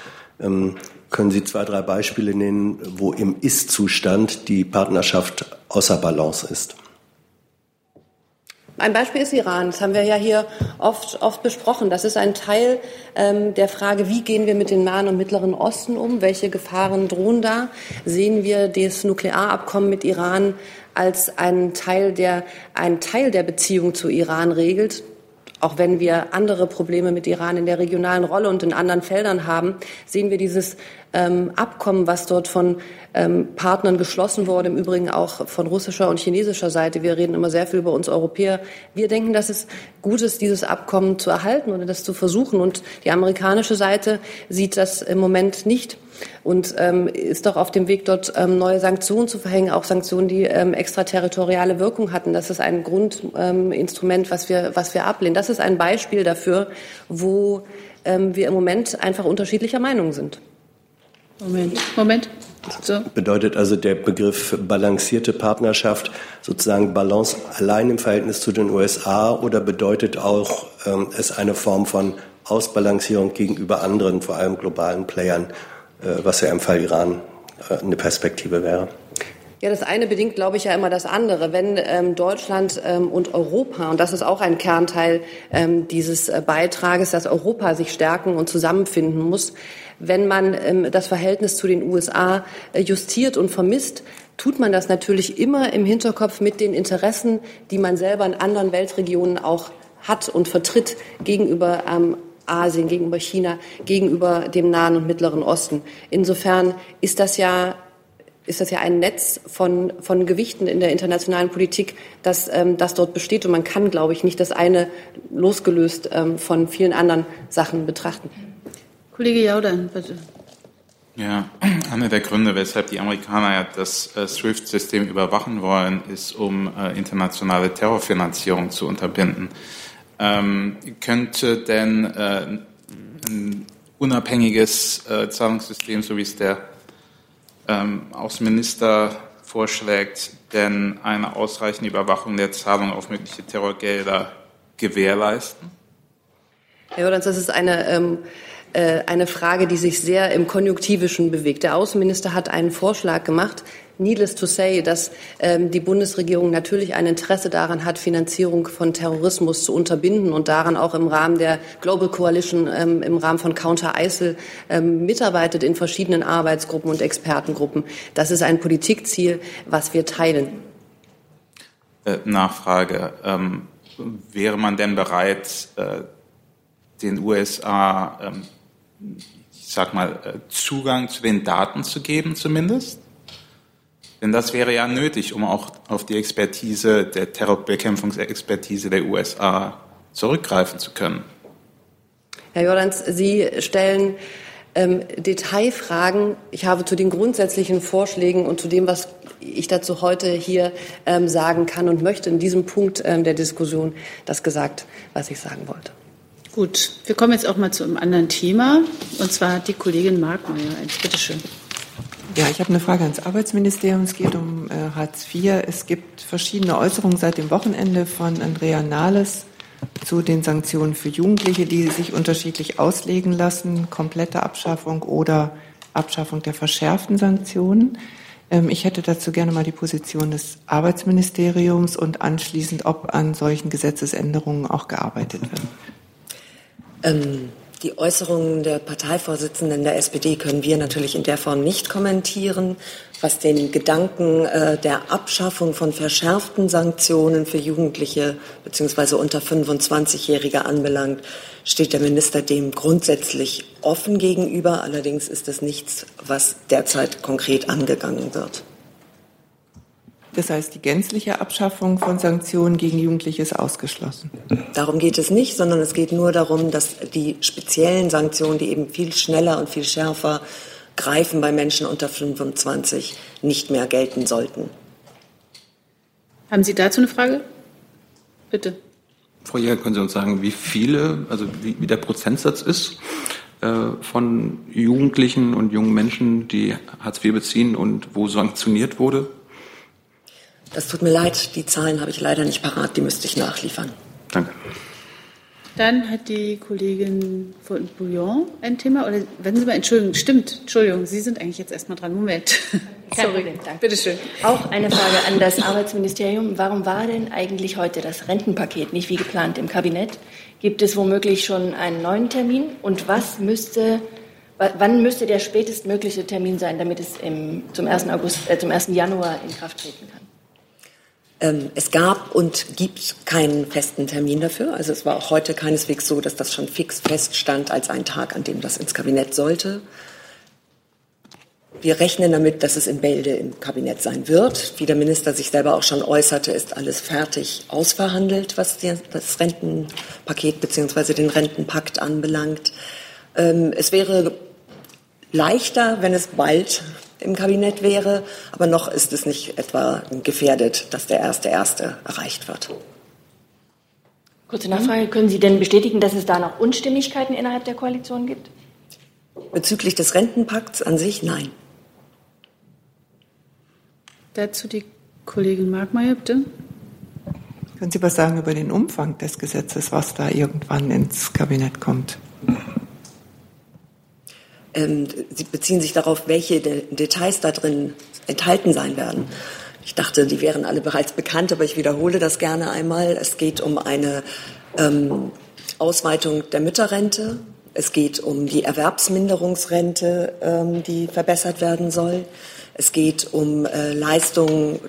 ähm, können Sie zwei, drei Beispiele nennen, wo im Ist-Zustand die Partnerschaft außer Balance ist? Ein Beispiel ist Iran. Das haben wir ja hier oft, oft besprochen. Das ist ein Teil ähm, der Frage, wie gehen wir mit dem Nahen und Mittleren Osten um? Welche Gefahren drohen da? Sehen wir das Nuklearabkommen mit Iran als einen Teil, der einen Teil der Beziehung zu Iran regelt? Auch wenn wir andere Probleme mit Iran in der regionalen Rolle und in anderen Feldern haben, sehen wir dieses ähm, Abkommen, was dort von ähm, Partnern geschlossen wurde, im Übrigen auch von russischer und chinesischer Seite. Wir reden immer sehr viel über uns Europäer. Wir denken, dass es gut ist, dieses Abkommen zu erhalten oder das zu versuchen. Und die amerikanische Seite sieht das im Moment nicht und ähm, ist doch auf dem Weg, dort ähm, neue Sanktionen zu verhängen, auch Sanktionen, die ähm, extraterritoriale Wirkung hatten. Das ist ein Grundinstrument, ähm, was, wir, was wir ablehnen. Das ist ein Beispiel dafür, wo ähm, wir im Moment einfach unterschiedlicher Meinung sind. Moment, Moment. So. Bedeutet also der Begriff balancierte Partnerschaft sozusagen Balance allein im Verhältnis zu den USA oder bedeutet auch ähm, es eine Form von Ausbalancierung gegenüber anderen, vor allem globalen Playern? Äh, was ja im Fall Iran äh, eine Perspektive wäre. Ja, das eine bedingt, glaube ich, ja immer das andere. Wenn ähm, Deutschland ähm, und Europa, und das ist auch ein Kernteil ähm, dieses äh, Beitrages, dass Europa sich stärken und zusammenfinden muss, wenn man ähm, das Verhältnis zu den USA äh, justiert und vermisst, tut man das natürlich immer im Hinterkopf mit den Interessen, die man selber in anderen Weltregionen auch hat und vertritt gegenüber ähm, Asien, gegenüber China, gegenüber dem Nahen und Mittleren Osten. Insofern ist das ja ist das ja ein Netz von, von Gewichten in der internationalen Politik, das, ähm, das dort besteht. Und man kann, glaube ich, nicht das eine losgelöst ähm, von vielen anderen Sachen betrachten. Kollege Jaudan, bitte. Ja, einer der Gründe, weshalb die Amerikaner ja das äh, SWIFT-System überwachen wollen, ist, um äh, internationale Terrorfinanzierung zu unterbinden. Ähm, könnte denn äh, ein unabhängiges äh, Zahlungssystem, so wie es der ähm, Außenminister vorschlägt, denn eine ausreichende Überwachung der Zahlung auf mögliche Terrorgelder gewährleisten? Herr Jordans, das ist eine ähm, äh, eine Frage, die sich sehr im Konjunktivischen bewegt. Der Außenminister hat einen Vorschlag gemacht, Needless to say, dass ähm, die Bundesregierung natürlich ein Interesse daran hat, Finanzierung von Terrorismus zu unterbinden und daran auch im Rahmen der Global Coalition, ähm, im Rahmen von Counter ISIL ähm, mitarbeitet in verschiedenen Arbeitsgruppen und Expertengruppen. Das ist ein Politikziel, was wir teilen. Äh, Nachfrage. Ähm, wäre man denn bereit, äh, den USA, ähm, ich sag mal, äh, Zugang zu den Daten zu geben zumindest? Denn das wäre ja nötig, um auch auf die Expertise der Terrorbekämpfungsexpertise der USA zurückgreifen zu können. Herr Jordans, Sie stellen Ähm, Detailfragen, ich habe zu den grundsätzlichen Vorschlägen und zu dem, was ich dazu heute hier ähm, sagen kann und möchte in diesem Punkt ähm, der Diskussion das gesagt, was ich sagen wollte. Gut, wir kommen jetzt auch mal zu einem anderen Thema, und zwar die Kollegin Markmeier. Bitte schön. Ja, ich habe eine Frage ans Arbeitsministerium. Es geht um äh, Hartz IV. Es gibt verschiedene Äußerungen seit dem Wochenende von Andrea Nahles zu den Sanktionen für Jugendliche, die sich unterschiedlich auslegen lassen, komplette Abschaffung oder Abschaffung der verschärften Sanktionen. Ähm, ich hätte dazu gerne mal die Position des Arbeitsministeriums und anschließend, ob an solchen Gesetzesänderungen auch gearbeitet wird. Ähm, die Äußerungen der Parteivorsitzenden der SPD können wir natürlich in der Form nicht kommentieren. Was den Gedanken äh, der Abschaffung von verschärften Sanktionen für Jugendliche bzw. unter 25-Jährige anbelangt, steht der Minister dem grundsätzlich offen gegenüber. Allerdings ist es nichts, was derzeit konkret angegangen wird. Das heißt, die gänzliche Abschaffung von Sanktionen gegen Jugendliche ist ausgeschlossen. Darum geht es nicht, sondern es geht nur darum, dass die speziellen Sanktionen, die eben viel schneller und viel schärfer greifen bei Menschen unter 25, nicht mehr gelten sollten. Haben Sie dazu eine Frage? Bitte. Frau Jäger, können Sie uns sagen, wie viele, also wie, wie der Prozentsatz ist äh, von Jugendlichen und jungen Menschen, die Hartz IV beziehen und wo sanktioniert wurde? Das tut mir leid, die Zahlen habe ich leider nicht parat, die müsste ich nachliefern. Danke. Dann hat die Kollegin von Bouillon ein Thema. Oder wenn Sie mal entschuldigen, stimmt, Entschuldigung, Sie sind eigentlich jetzt erstmal dran. Moment. Kein Sorry. Problem, danke. Bitte schön. Auch eine Frage an das Arbeitsministerium. Warum war denn eigentlich heute das Rentenpaket nicht wie geplant im Kabinett? Gibt es womöglich schon einen neuen Termin? Und was müsste, wann müsste der spätestmögliche Termin sein, damit es im, zum, 1. August, äh, zum 1. Januar in Kraft treten kann? Ähm, es gab und gibt keinen festen Termin dafür. Also es war auch heute keineswegs so, dass das schon fix feststand als ein Tag, an dem das ins Kabinett sollte. Wir rechnen damit, dass es in Bälde im Kabinett sein wird. Wie der Minister sich selber auch schon äußerte, ist alles fertig ausverhandelt, was das Rentenpaket bzw. den Rentenpakt anbelangt. Ähm, es wäre leichter, wenn es bald im Kabinett wäre. Aber noch ist es nicht etwa gefährdet, dass der erste Erste erreicht wird. Kurze Nachfrage. Können Sie denn bestätigen, dass es da noch Unstimmigkeiten innerhalb der Koalition gibt? Bezüglich des Rentenpakts an sich nein. Dazu die Kollegin Markmeier, bitte. Können Sie was sagen über den Umfang des Gesetzes, was da irgendwann ins Kabinett kommt? Ähm, sie beziehen sich darauf, welche De Details da drin enthalten sein werden. Ich dachte, die wären alle bereits bekannt, aber ich wiederhole das gerne einmal. Es geht um eine ähm, Ausweitung der Mütterrente. Es geht um die Erwerbsminderungsrente, ähm, die verbessert werden soll. Es geht um äh, Leistungen,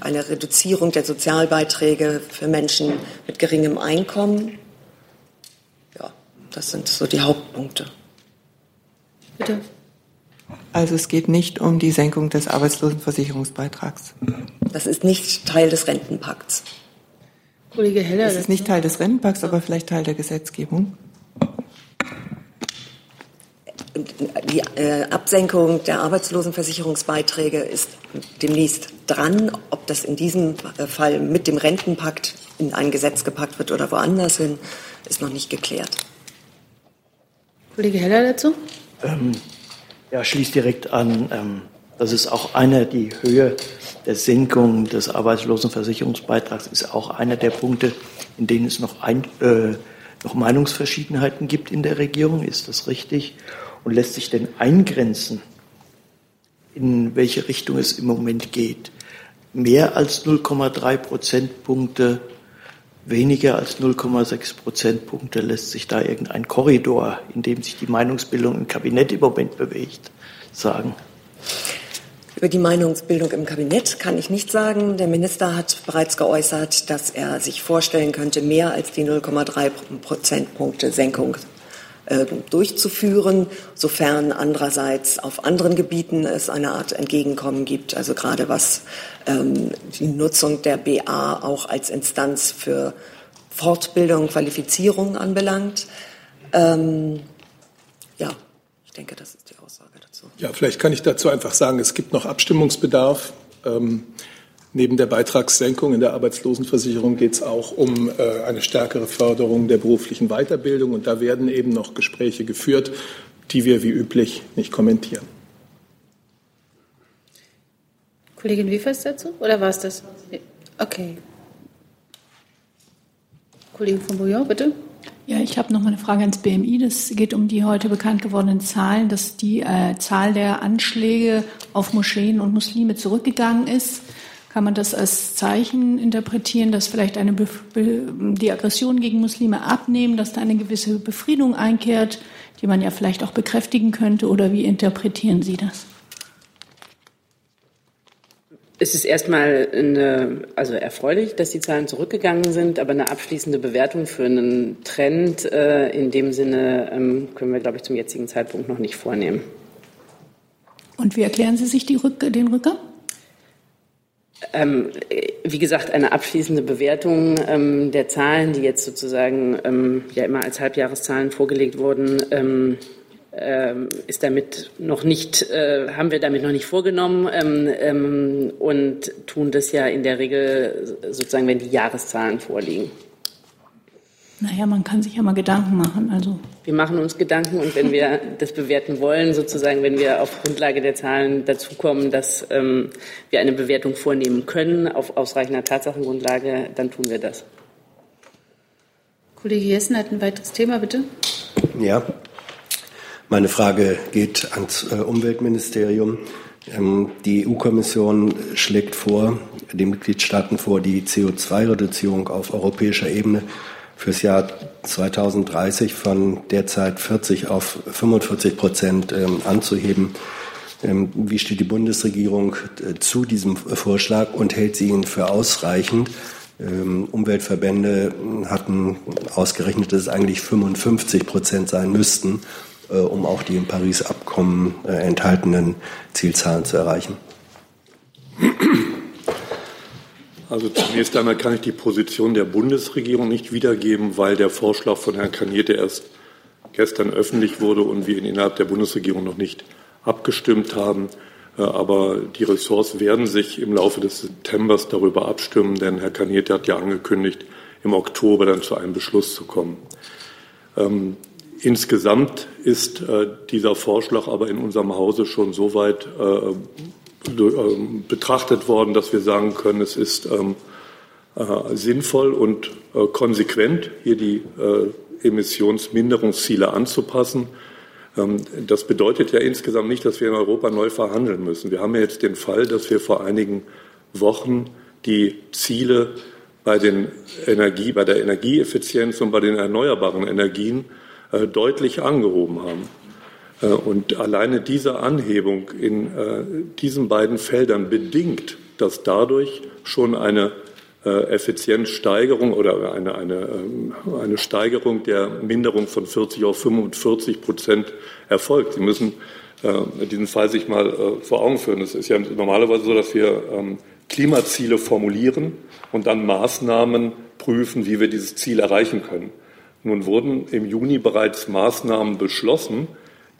eine Reduzierung der Sozialbeiträge für Menschen mit geringem Einkommen. Ja, das sind so die Hauptpunkte. Bitte. Also es geht nicht um die Senkung des Arbeitslosenversicherungsbeitrags. Das ist nicht Teil des Rentenpakts. Kollege Heller. Das ist nicht Teil des Rentenpakts, aber vielleicht Teil der Gesetzgebung. Die äh, Absenkung der Arbeitslosenversicherungsbeiträge ist demnächst dran. Ob das in diesem äh, Fall mit dem Rentenpakt in ein Gesetz gepackt wird oder woanders hin, ist noch nicht geklärt. Kollege Heller dazu? Ähm, ja, schließt direkt an. Ähm, das ist auch einer, die Höhe der Senkung des Arbeitslosenversicherungsbeitrags ist auch einer der Punkte, in denen es noch, ein, äh, noch Meinungsverschiedenheiten gibt in der Regierung. Ist das richtig? Und lässt sich denn eingrenzen, in welche Richtung es im Moment geht? Mehr als 0,3 Prozentpunkte weniger als 0,6 Prozentpunkte lässt sich da irgendein Korridor, in dem sich die Meinungsbildung im Kabinett im Moment bewegt, sagen? Über die Meinungsbildung im Kabinett kann ich nicht sagen. Der Minister hat bereits geäußert, dass er sich vorstellen könnte, mehr als die 0,3 Prozentpunkte Senkung äh, durchzuführen, sofern andererseits auf anderen Gebieten es eine Art Entgegenkommen gibt, also gerade was ähm, die Nutzung der BA auch als Instanz für Fortbildung, Qualifizierung anbelangt. Ähm, ja, denke, das ist die Aussage dazu. Ja, vielleicht kann ich dazu einfach sagen, es gibt noch Abstimmungsbedarf. Ähm, neben der Beitragssenkung in der Arbeitslosenversicherung geht es auch um äh, eine stärkere Förderung der beruflichen Weiterbildung. Und da werden eben noch Gespräche geführt, die wir wie üblich nicht kommentieren. Kollegin Wiefers dazu? Oder war es das? Okay. Kollege von Bouillon, bitte. Ja, ich habe noch mal eine Frage ans BMI. Das geht um die heute bekannt gewordenen Zahlen, dass die äh, Zahl der Anschläge auf Moscheen und Muslime zurückgegangen ist. Kann man das als Zeichen interpretieren, dass vielleicht eine die Aggression gegen Muslime abnehmen, dass da eine gewisse Befriedung einkehrt, die man ja vielleicht auch bekräftigen könnte? Oder wie interpretieren Sie das? Es ist erstmal eine, also erfreulich, dass die Zahlen zurückgegangen sind, aber eine abschließende Bewertung für einen Trend äh, in dem Sinne ähm, können wir, glaube ich, zum jetzigen Zeitpunkt noch nicht vornehmen. Und wie erklären Sie sich Rück den Rücker? Ähm, wie gesagt, eine abschließende Bewertung ähm, der Zahlen, die jetzt sozusagen ähm, ja immer als Halbjahreszahlen vorgelegt wurden, ähm, ähm, ist damit noch nicht, äh, haben wir damit noch nicht vorgenommen ähm, und tun das ja in der Regel sozusagen, wenn die Jahreszahlen vorliegen. Naja, man kann sich ja mal Gedanken machen. Also. Wir machen uns Gedanken und wenn wir das bewerten wollen, sozusagen, wenn wir auf Grundlage der Zahlen dazukommen, dass ähm, wir eine Bewertung vornehmen können auf ausreichender Tatsachengrundlage, dann tun wir das. Kollege Jessen hat ein weiteres Thema, bitte. Ja, meine Frage geht ans äh, Umweltministerium. Ähm, die EU-Kommission schlägt vor, den Mitgliedstaaten vor, die CO2-Reduzierung auf europäischer Ebene fürs Jahr 2030 von derzeit 40 auf 45 Prozent ähm, anzuheben. Ähm, wie steht die Bundesregierung äh, zu diesem Vorschlag und hält sie ihn für ausreichend? Umweltverbände hatten ausgerechnet, dass es eigentlich 55 Prozent sein müssten. Äh, um auch die im Paris-Abkommen äh, enthaltenen Zielzahlen zu erreichen? Also zunächst einmal kann ich die Position der Bundesregierung nicht wiedergeben, weil der Vorschlag von Herrn Kaniete erst gestern öffentlich wurde und wir ihn innerhalb der Bundesregierung noch nicht abgestimmt haben. Äh, aber die Ressorts werden sich im Laufe des Septembers darüber abstimmen, denn Herr Kaniete hat ja angekündigt, im Oktober dann zu einem Beschluss zu kommen. Ähm, Insgesamt ist äh, dieser Vorschlag aber in unserem Hause schon so weit äh, betrachtet worden, dass wir sagen können, es ist ähm, äh, sinnvoll und äh, konsequent, hier die äh, Emissionsminderungsziele anzupassen. Ähm, das bedeutet ja insgesamt nicht, dass wir in Europa neu verhandeln müssen. Wir haben ja jetzt den Fall, dass wir vor einigen Wochen die Ziele bei, den Energie, bei der Energieeffizienz und bei den erneuerbaren Energien deutlich angehoben haben. Äh, und alleine diese Anhebung in äh, diesen beiden Feldern bedingt, dass dadurch schon eine Effizienzsteigerung oder eine, eine, ähm, eine Steigerung der Minderung von 40 auf 45 Prozent erfolgt. Sie müssen diesen Fall sich mal vor Augen führen. Es ist ja normalerweise so, dass wir ähm, Klimaziele formulieren und dann Maßnahmen prüfen, wie wir dieses Ziel erreichen können. Nun wurden im Juni bereits Maßnahmen beschlossen,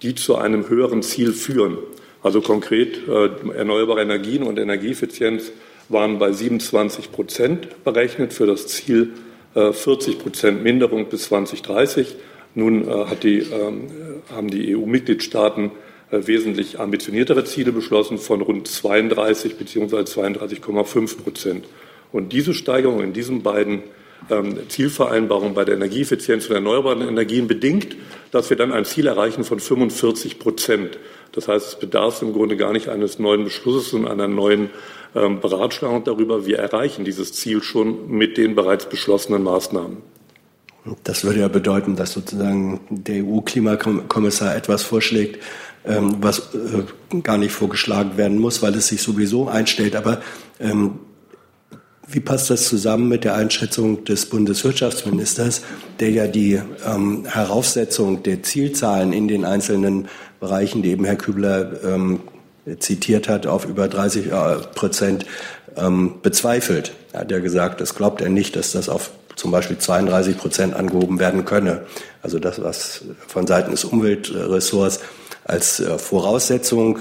die zu einem höheren Ziel führen. Also konkret äh, erneuerbare Energien und Energieeffizienz waren bei 27 Prozent berechnet für das Ziel äh, 40 Prozent Minderung bis 2030. Nun äh, hat die, ähm, haben die EU-Mitgliedstaaten äh, wesentlich ambitioniertere Ziele beschlossen von rund 32 bzw. 32,5 Prozent. Und diese Steigerung in diesen beiden Zielvereinbarung bei der Energieeffizienz und erneuerbaren Energien bedingt, dass wir dann ein Ziel erreichen von 45 Prozent. Das heißt, es bedarf im Grunde gar nicht eines neuen Beschlusses und einer neuen ähm, Beratschlagung darüber. Wir erreichen dieses Ziel schon mit den bereits beschlossenen Maßnahmen. Das würde ja bedeuten, dass sozusagen der EU-Klimakommissar etwas vorschlägt, ähm, was äh, gar nicht vorgeschlagen werden muss, weil es sich sowieso einstellt. Aber ähm, wie passt das zusammen mit der Einschätzung des Bundeswirtschaftsministers, der ja die ähm, Heraufsetzung der Zielzahlen in den einzelnen Bereichen, die eben Herr Kübler ähm, zitiert hat, auf über 30 äh, Prozent ähm, bezweifelt? Er hat ja gesagt, das glaubt er nicht, dass das auf zum Beispiel 32 Prozent angehoben werden könne. Also das, was von Seiten des Umweltressorts als äh, Voraussetzung äh,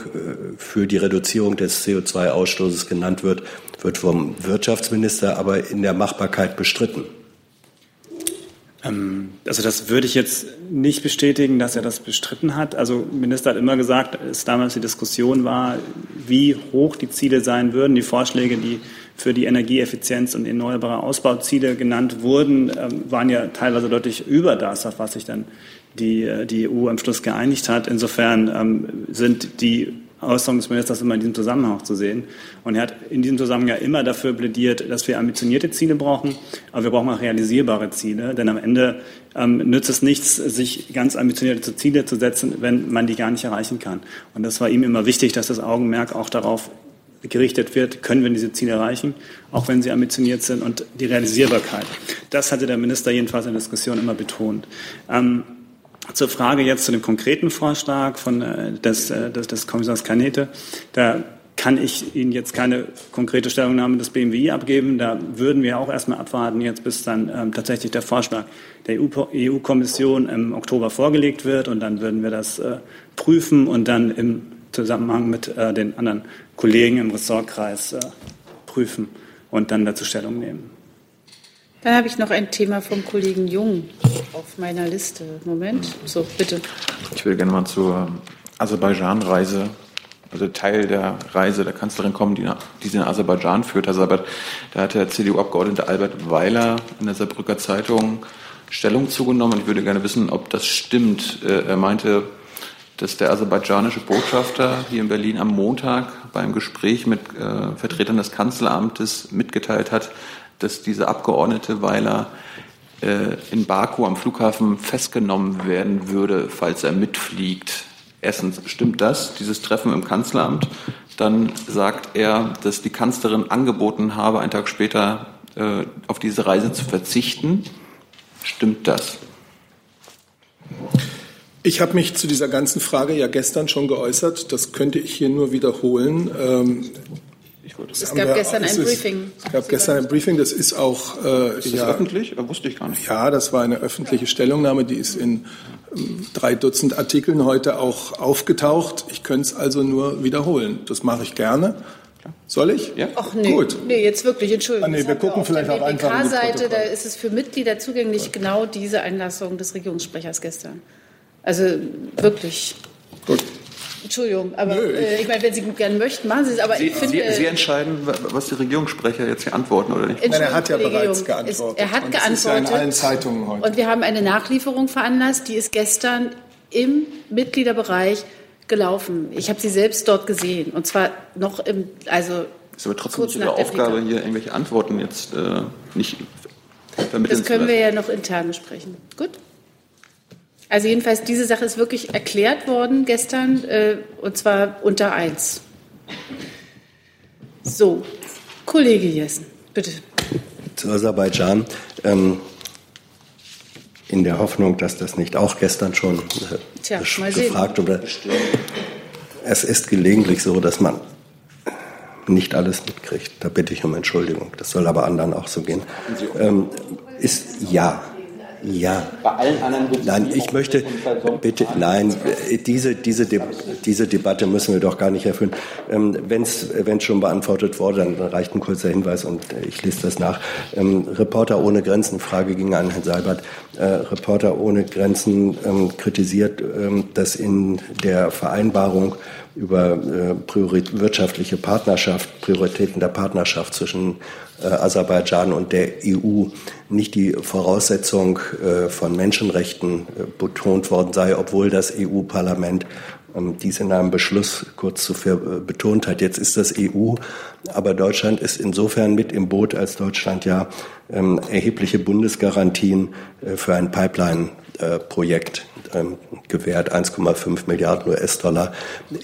für die Reduzierung des CO2-Ausstoßes genannt wird, wird vom Wirtschaftsminister aber in der Machbarkeit bestritten. Ähm, also das würde ich jetzt nicht bestätigen, dass er das bestritten hat. Also Minister hat immer gesagt, dass damals die Diskussion war, wie hoch die Ziele sein würden. Die Vorschläge, die für die Energieeffizienz und erneuerbare Ausbauziele genannt wurden, ähm, waren ja teilweise deutlich über das, auf was sich dann die, äh, die EU am Schluss geeinigt hat. Insofern ähm, sind die Äußerungen des Ministers immer in diesem Zusammenhang auch zu sehen. Und er hat in diesem Zusammenhang ja immer dafür plädiert, dass wir ambitionierte Ziele brauchen, aber wir brauchen auch realisierbare Ziele. Denn am Ende ähm, nützt es nichts, sich ganz ambitionierte Ziele zu setzen, wenn man die gar nicht erreichen kann. Und das war ihm immer wichtig, dass das Augenmerk auch darauf gerichtet wird, können wir diese Ziele erreichen, auch wenn sie ambitioniert sind und die Realisierbarkeit. Das hatte der Minister jedenfalls in der Diskussion immer betont. Ähm, zur Frage jetzt zu dem konkreten Vorschlag von, äh, des, äh, des, des Kommissars Kanete. Da kann ich Ihnen jetzt keine konkrete Stellungnahme des BMWI abgeben. Da würden wir auch erstmal abwarten, jetzt bis dann ähm, tatsächlich der Vorschlag der EU-Kommission im Oktober vorgelegt wird. Und dann würden wir das äh, prüfen und dann im Zusammenhang mit äh, den anderen Kollegen im Ressortkreis äh, prüfen und dann dazu Stellung nehmen. Dann habe ich noch ein Thema vom Kollegen Jung auf meiner Liste. Moment, so bitte. Ich will gerne mal zur Aserbaidschan-Reise, also Teil der Reise der Kanzlerin kommen, die, die sie in Aserbaidschan führt. Sabat, da hat der CDU-Abgeordnete Albert Weiler in der Saarbrücker Zeitung Stellung zugenommen. Ich würde gerne wissen, ob das stimmt. Äh, er meinte, dass der aserbaidschanische Botschafter hier in Berlin am Montag beim Gespräch mit äh, Vertretern des Kanzleramtes mitgeteilt hat, dass diese Abgeordnete Weiler äh, in Baku am Flughafen festgenommen werden würde, falls er mitfliegt. Erstens, stimmt das, dieses Treffen im Kanzleramt? Dann sagt er, dass die Kanzlerin angeboten habe, einen Tag später äh, auf diese Reise zu verzichten. Stimmt das? Ich habe mich zu dieser ganzen Frage ja gestern schon geäußert. Das könnte ich hier nur wiederholen. Ähm, es gab gestern ein Briefing. Es gab gestern ein Briefing, das ist auch. Äh, ist das ja, öffentlich? Da wusste ich gar nicht. Ja, das war eine öffentliche Stellungnahme, die ist in ähm, drei Dutzend Artikeln heute auch aufgetaucht. Ich könnte es also nur wiederholen. Das mache ich gerne. Soll ich? Ja. Ach nee, Gut. nee, jetzt wirklich, Entschuldigung. Ah, nee, wir gucken vielleicht auch einfach auf die seite da ist es für Mitglieder zugänglich, genau diese Einlassung des Regierungssprechers gestern. Also wirklich. Entschuldigung, aber Nö, ich, äh, ich meine, wenn Sie gerne möchten, machen Sie es. Aber Sie, ich finde, Sie, Sie, entscheiden, was die Regierungssprecher jetzt hier antworten oder nicht? Nein, er hat ja bereits geantwortet. Ist, er hat geantwortet. Ist ja in allen Zeitungen heute. Und wir haben eine Nachlieferung veranlasst, die ist gestern im Mitgliederbereich gelaufen. Ich habe sie selbst dort gesehen. Und zwar noch im, also. Ist aber trotzdem nicht Ihre Aufgabe, hier irgendwelche Antworten jetzt äh, nicht damit Das können wir ja noch intern besprechen. Gut? Also jedenfalls, diese Sache ist wirklich erklärt worden gestern, äh, und zwar unter eins. So, Kollege Jessen, bitte. Zu Aserbaidschan. Ähm, in der Hoffnung, dass das nicht auch gestern schon äh, Tja, gefragt wurde. Es ist gelegentlich so, dass man nicht alles mitkriegt. Da bitte ich um Entschuldigung. Das soll aber anderen auch so gehen. Ähm, ist ja, ja. Bei allen anderen Nein, ich möchte bitte, nein, diese, diese, De diese Debatte müssen wir doch gar nicht erfüllen. Ähm, Wenn es schon beantwortet wurde, dann reicht ein kurzer Hinweis und ich lese das nach. Ähm, Reporter ohne Grenzen, Frage ging an Herrn Seibert. Äh, Reporter ohne Grenzen ähm, kritisiert, ähm, dass in der Vereinbarung über äh, wirtschaftliche Partnerschaft, Prioritäten der Partnerschaft zwischen äh, Aserbaidschan und der EU nicht die Voraussetzung äh, von Menschenrechten äh, betont worden sei, obwohl das EU-Parlament ähm, dies in einem Beschluss kurz zuvor betont hat. Jetzt ist das EU, aber Deutschland ist insofern mit im Boot, als Deutschland ja ähm, erhebliche Bundesgarantien für ein Pipeline-Projekt ähm, gewährt, 1,5 Milliarden US-Dollar.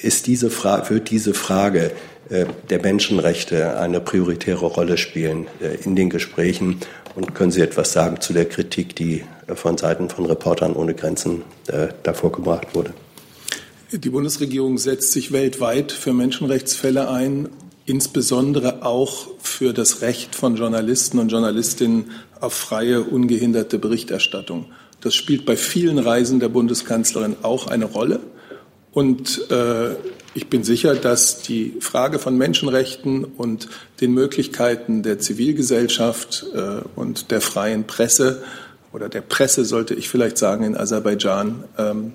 Ist diese Frage, wird diese Frage äh, der Menschenrechte eine prioritäre Rolle spielen äh, in den Gesprächen. Und können Sie etwas sagen zu der Kritik, die äh, von Seiten von Reportern ohne Grenzen davor gebracht wurde? Die Bundesregierung setzt sich weltweit für Menschenrechtsfälle ein insbesondere auch für das Recht von Journalisten und Journalistinnen auf freie, ungehinderte Berichterstattung. Das spielt bei vielen Reisen der Bundeskanzlerin auch eine Rolle. Und äh, ich bin sicher, dass die Frage von Menschenrechten und den Möglichkeiten der Zivilgesellschaft äh, und der freien Presse oder der Presse, sollte ich vielleicht sagen, in Aserbaidschan ähm,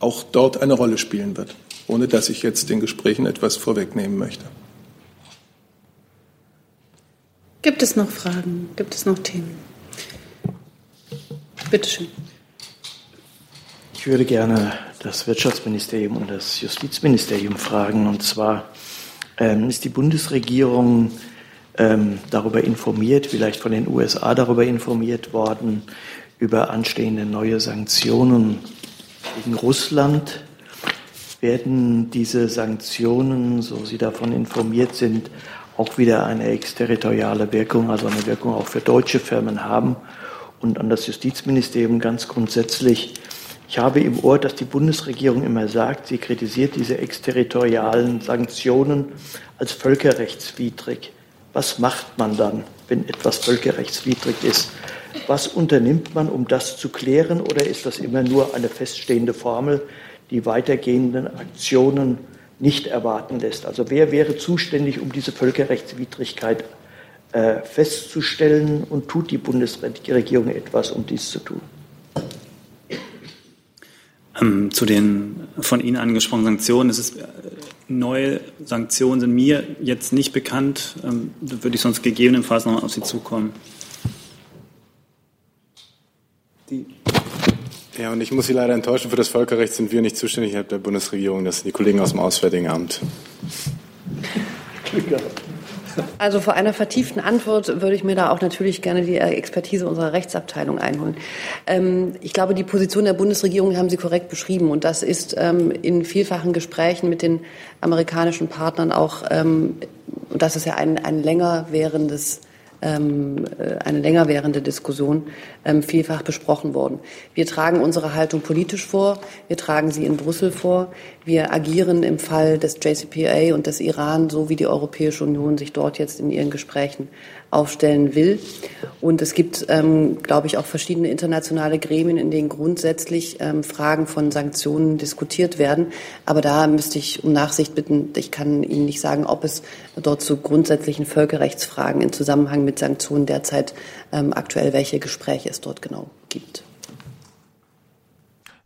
auch dort eine Rolle spielen wird, ohne dass ich jetzt den Gesprächen etwas vorwegnehmen möchte. Gibt es noch Fragen? Gibt es noch Themen? Bitte schön. Ich würde gerne das Wirtschaftsministerium und das Justizministerium fragen. Und zwar ähm, ist die Bundesregierung ähm, darüber informiert, vielleicht von den USA darüber informiert worden, über anstehende neue Sanktionen gegen Russland. Werden diese Sanktionen, so Sie davon informiert sind, auch wieder eine exterritoriale Wirkung, also eine Wirkung auch für deutsche Firmen haben. Und an das Justizministerium ganz grundsätzlich, ich habe im Ohr, dass die Bundesregierung immer sagt, sie kritisiert diese exterritorialen Sanktionen als völkerrechtswidrig. Was macht man dann, wenn etwas völkerrechtswidrig ist? Was unternimmt man, um das zu klären? Oder ist das immer nur eine feststehende Formel, die weitergehenden Aktionen nicht erwarten lässt. Also wer wäre zuständig, um diese Völkerrechtswidrigkeit äh, festzustellen und tut die Bundesregierung etwas, um dies zu tun? Ähm, zu den von Ihnen angesprochenen Sanktionen. Es ist, äh, neue Sanktionen sind mir jetzt nicht bekannt. Ähm, da würde ich sonst gegebenenfalls noch auf Sie zukommen. Die ja, und ich muss Sie leider enttäuschen, für das Völkerrecht sind wir nicht zuständig innerhalb der Bundesregierung, das sind die Kollegen aus dem Auswärtigen Amt. Also vor einer vertieften Antwort würde ich mir da auch natürlich gerne die Expertise unserer Rechtsabteilung einholen. Ähm, ich glaube, die Position der Bundesregierung haben Sie korrekt beschrieben und das ist ähm, in vielfachen Gesprächen mit den amerikanischen Partnern auch, ähm, und das ist ja ein, ein länger währendes eine länger währende Diskussion ähm, vielfach besprochen worden. Wir tragen unsere Haltung politisch vor, wir tragen sie in Brüssel vor, wir agieren im Fall des JCPOA und des Iran so, wie die Europäische Union sich dort jetzt in ihren Gesprächen aufstellen will. Und es gibt, ähm, glaube ich, auch verschiedene internationale Gremien, in denen grundsätzlich ähm, Fragen von Sanktionen diskutiert werden. Aber da müsste ich um Nachsicht bitten. Ich kann Ihnen nicht sagen, ob es dort zu grundsätzlichen Völkerrechtsfragen im Zusammenhang mit Sanktionen derzeit ähm, aktuell welche Gespräche es dort genau gibt.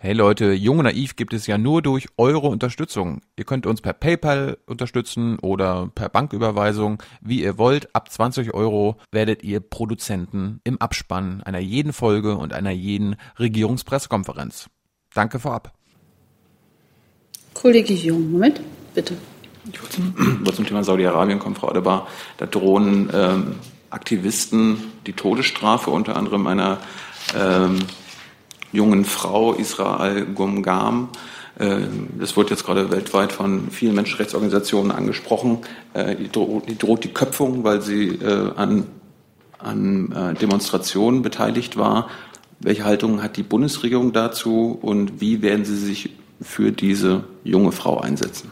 Hey Leute, Jung und Naiv gibt es ja nur durch eure Unterstützung. Ihr könnt uns per PayPal unterstützen oder per Banküberweisung, wie ihr wollt. Ab 20 Euro werdet ihr Produzenten im Abspann einer jeden Folge und einer jeden Regierungspressekonferenz. Danke vorab. Kollege Jung, Moment, bitte. Ich wollte zum, zum Thema Saudi-Arabien kommen, Frau Adebar. Da drohen ähm, Aktivisten die Todesstrafe, unter anderem einer ähm, jungen Frau, Israel Gumgam. Äh, das wird jetzt gerade weltweit von vielen Menschenrechtsorganisationen angesprochen. Äh, die droht die, Köpfung, weil sie äh, an, an Demonstrationen beteiligt war. Welche Haltung hat die Bundesregierung dazu und wie werden Sie sich für diese junge Frau einsetzen?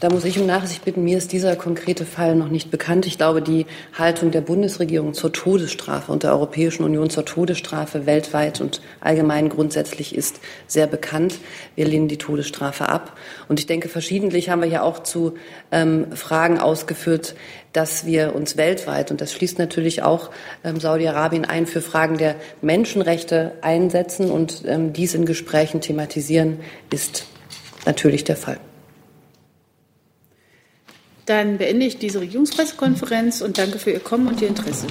Da muss ich um Nachsicht bitten, mir ist dieser konkrete Fall noch nicht bekannt. Ich glaube, die Haltung der Bundesregierung zur Todesstrafe und der Europäischen Union zur Todesstrafe weltweit und allgemein grundsätzlich ist sehr bekannt. Wir lehnen die Todesstrafe ab. Und ich denke, verschiedentlich haben wir ja auch zu ähm, Fragen ausgeführt, dass wir uns weltweit, und das schließt natürlich auch ähm, Saudi-Arabien ein, für Fragen der Menschenrechte einsetzen und ähm, dies in Gesprächen thematisieren, ist natürlich der Fall. Dann beende ich diese Regierungspressekonferenz und danke für Ihr Kommen und Ihr Interesse.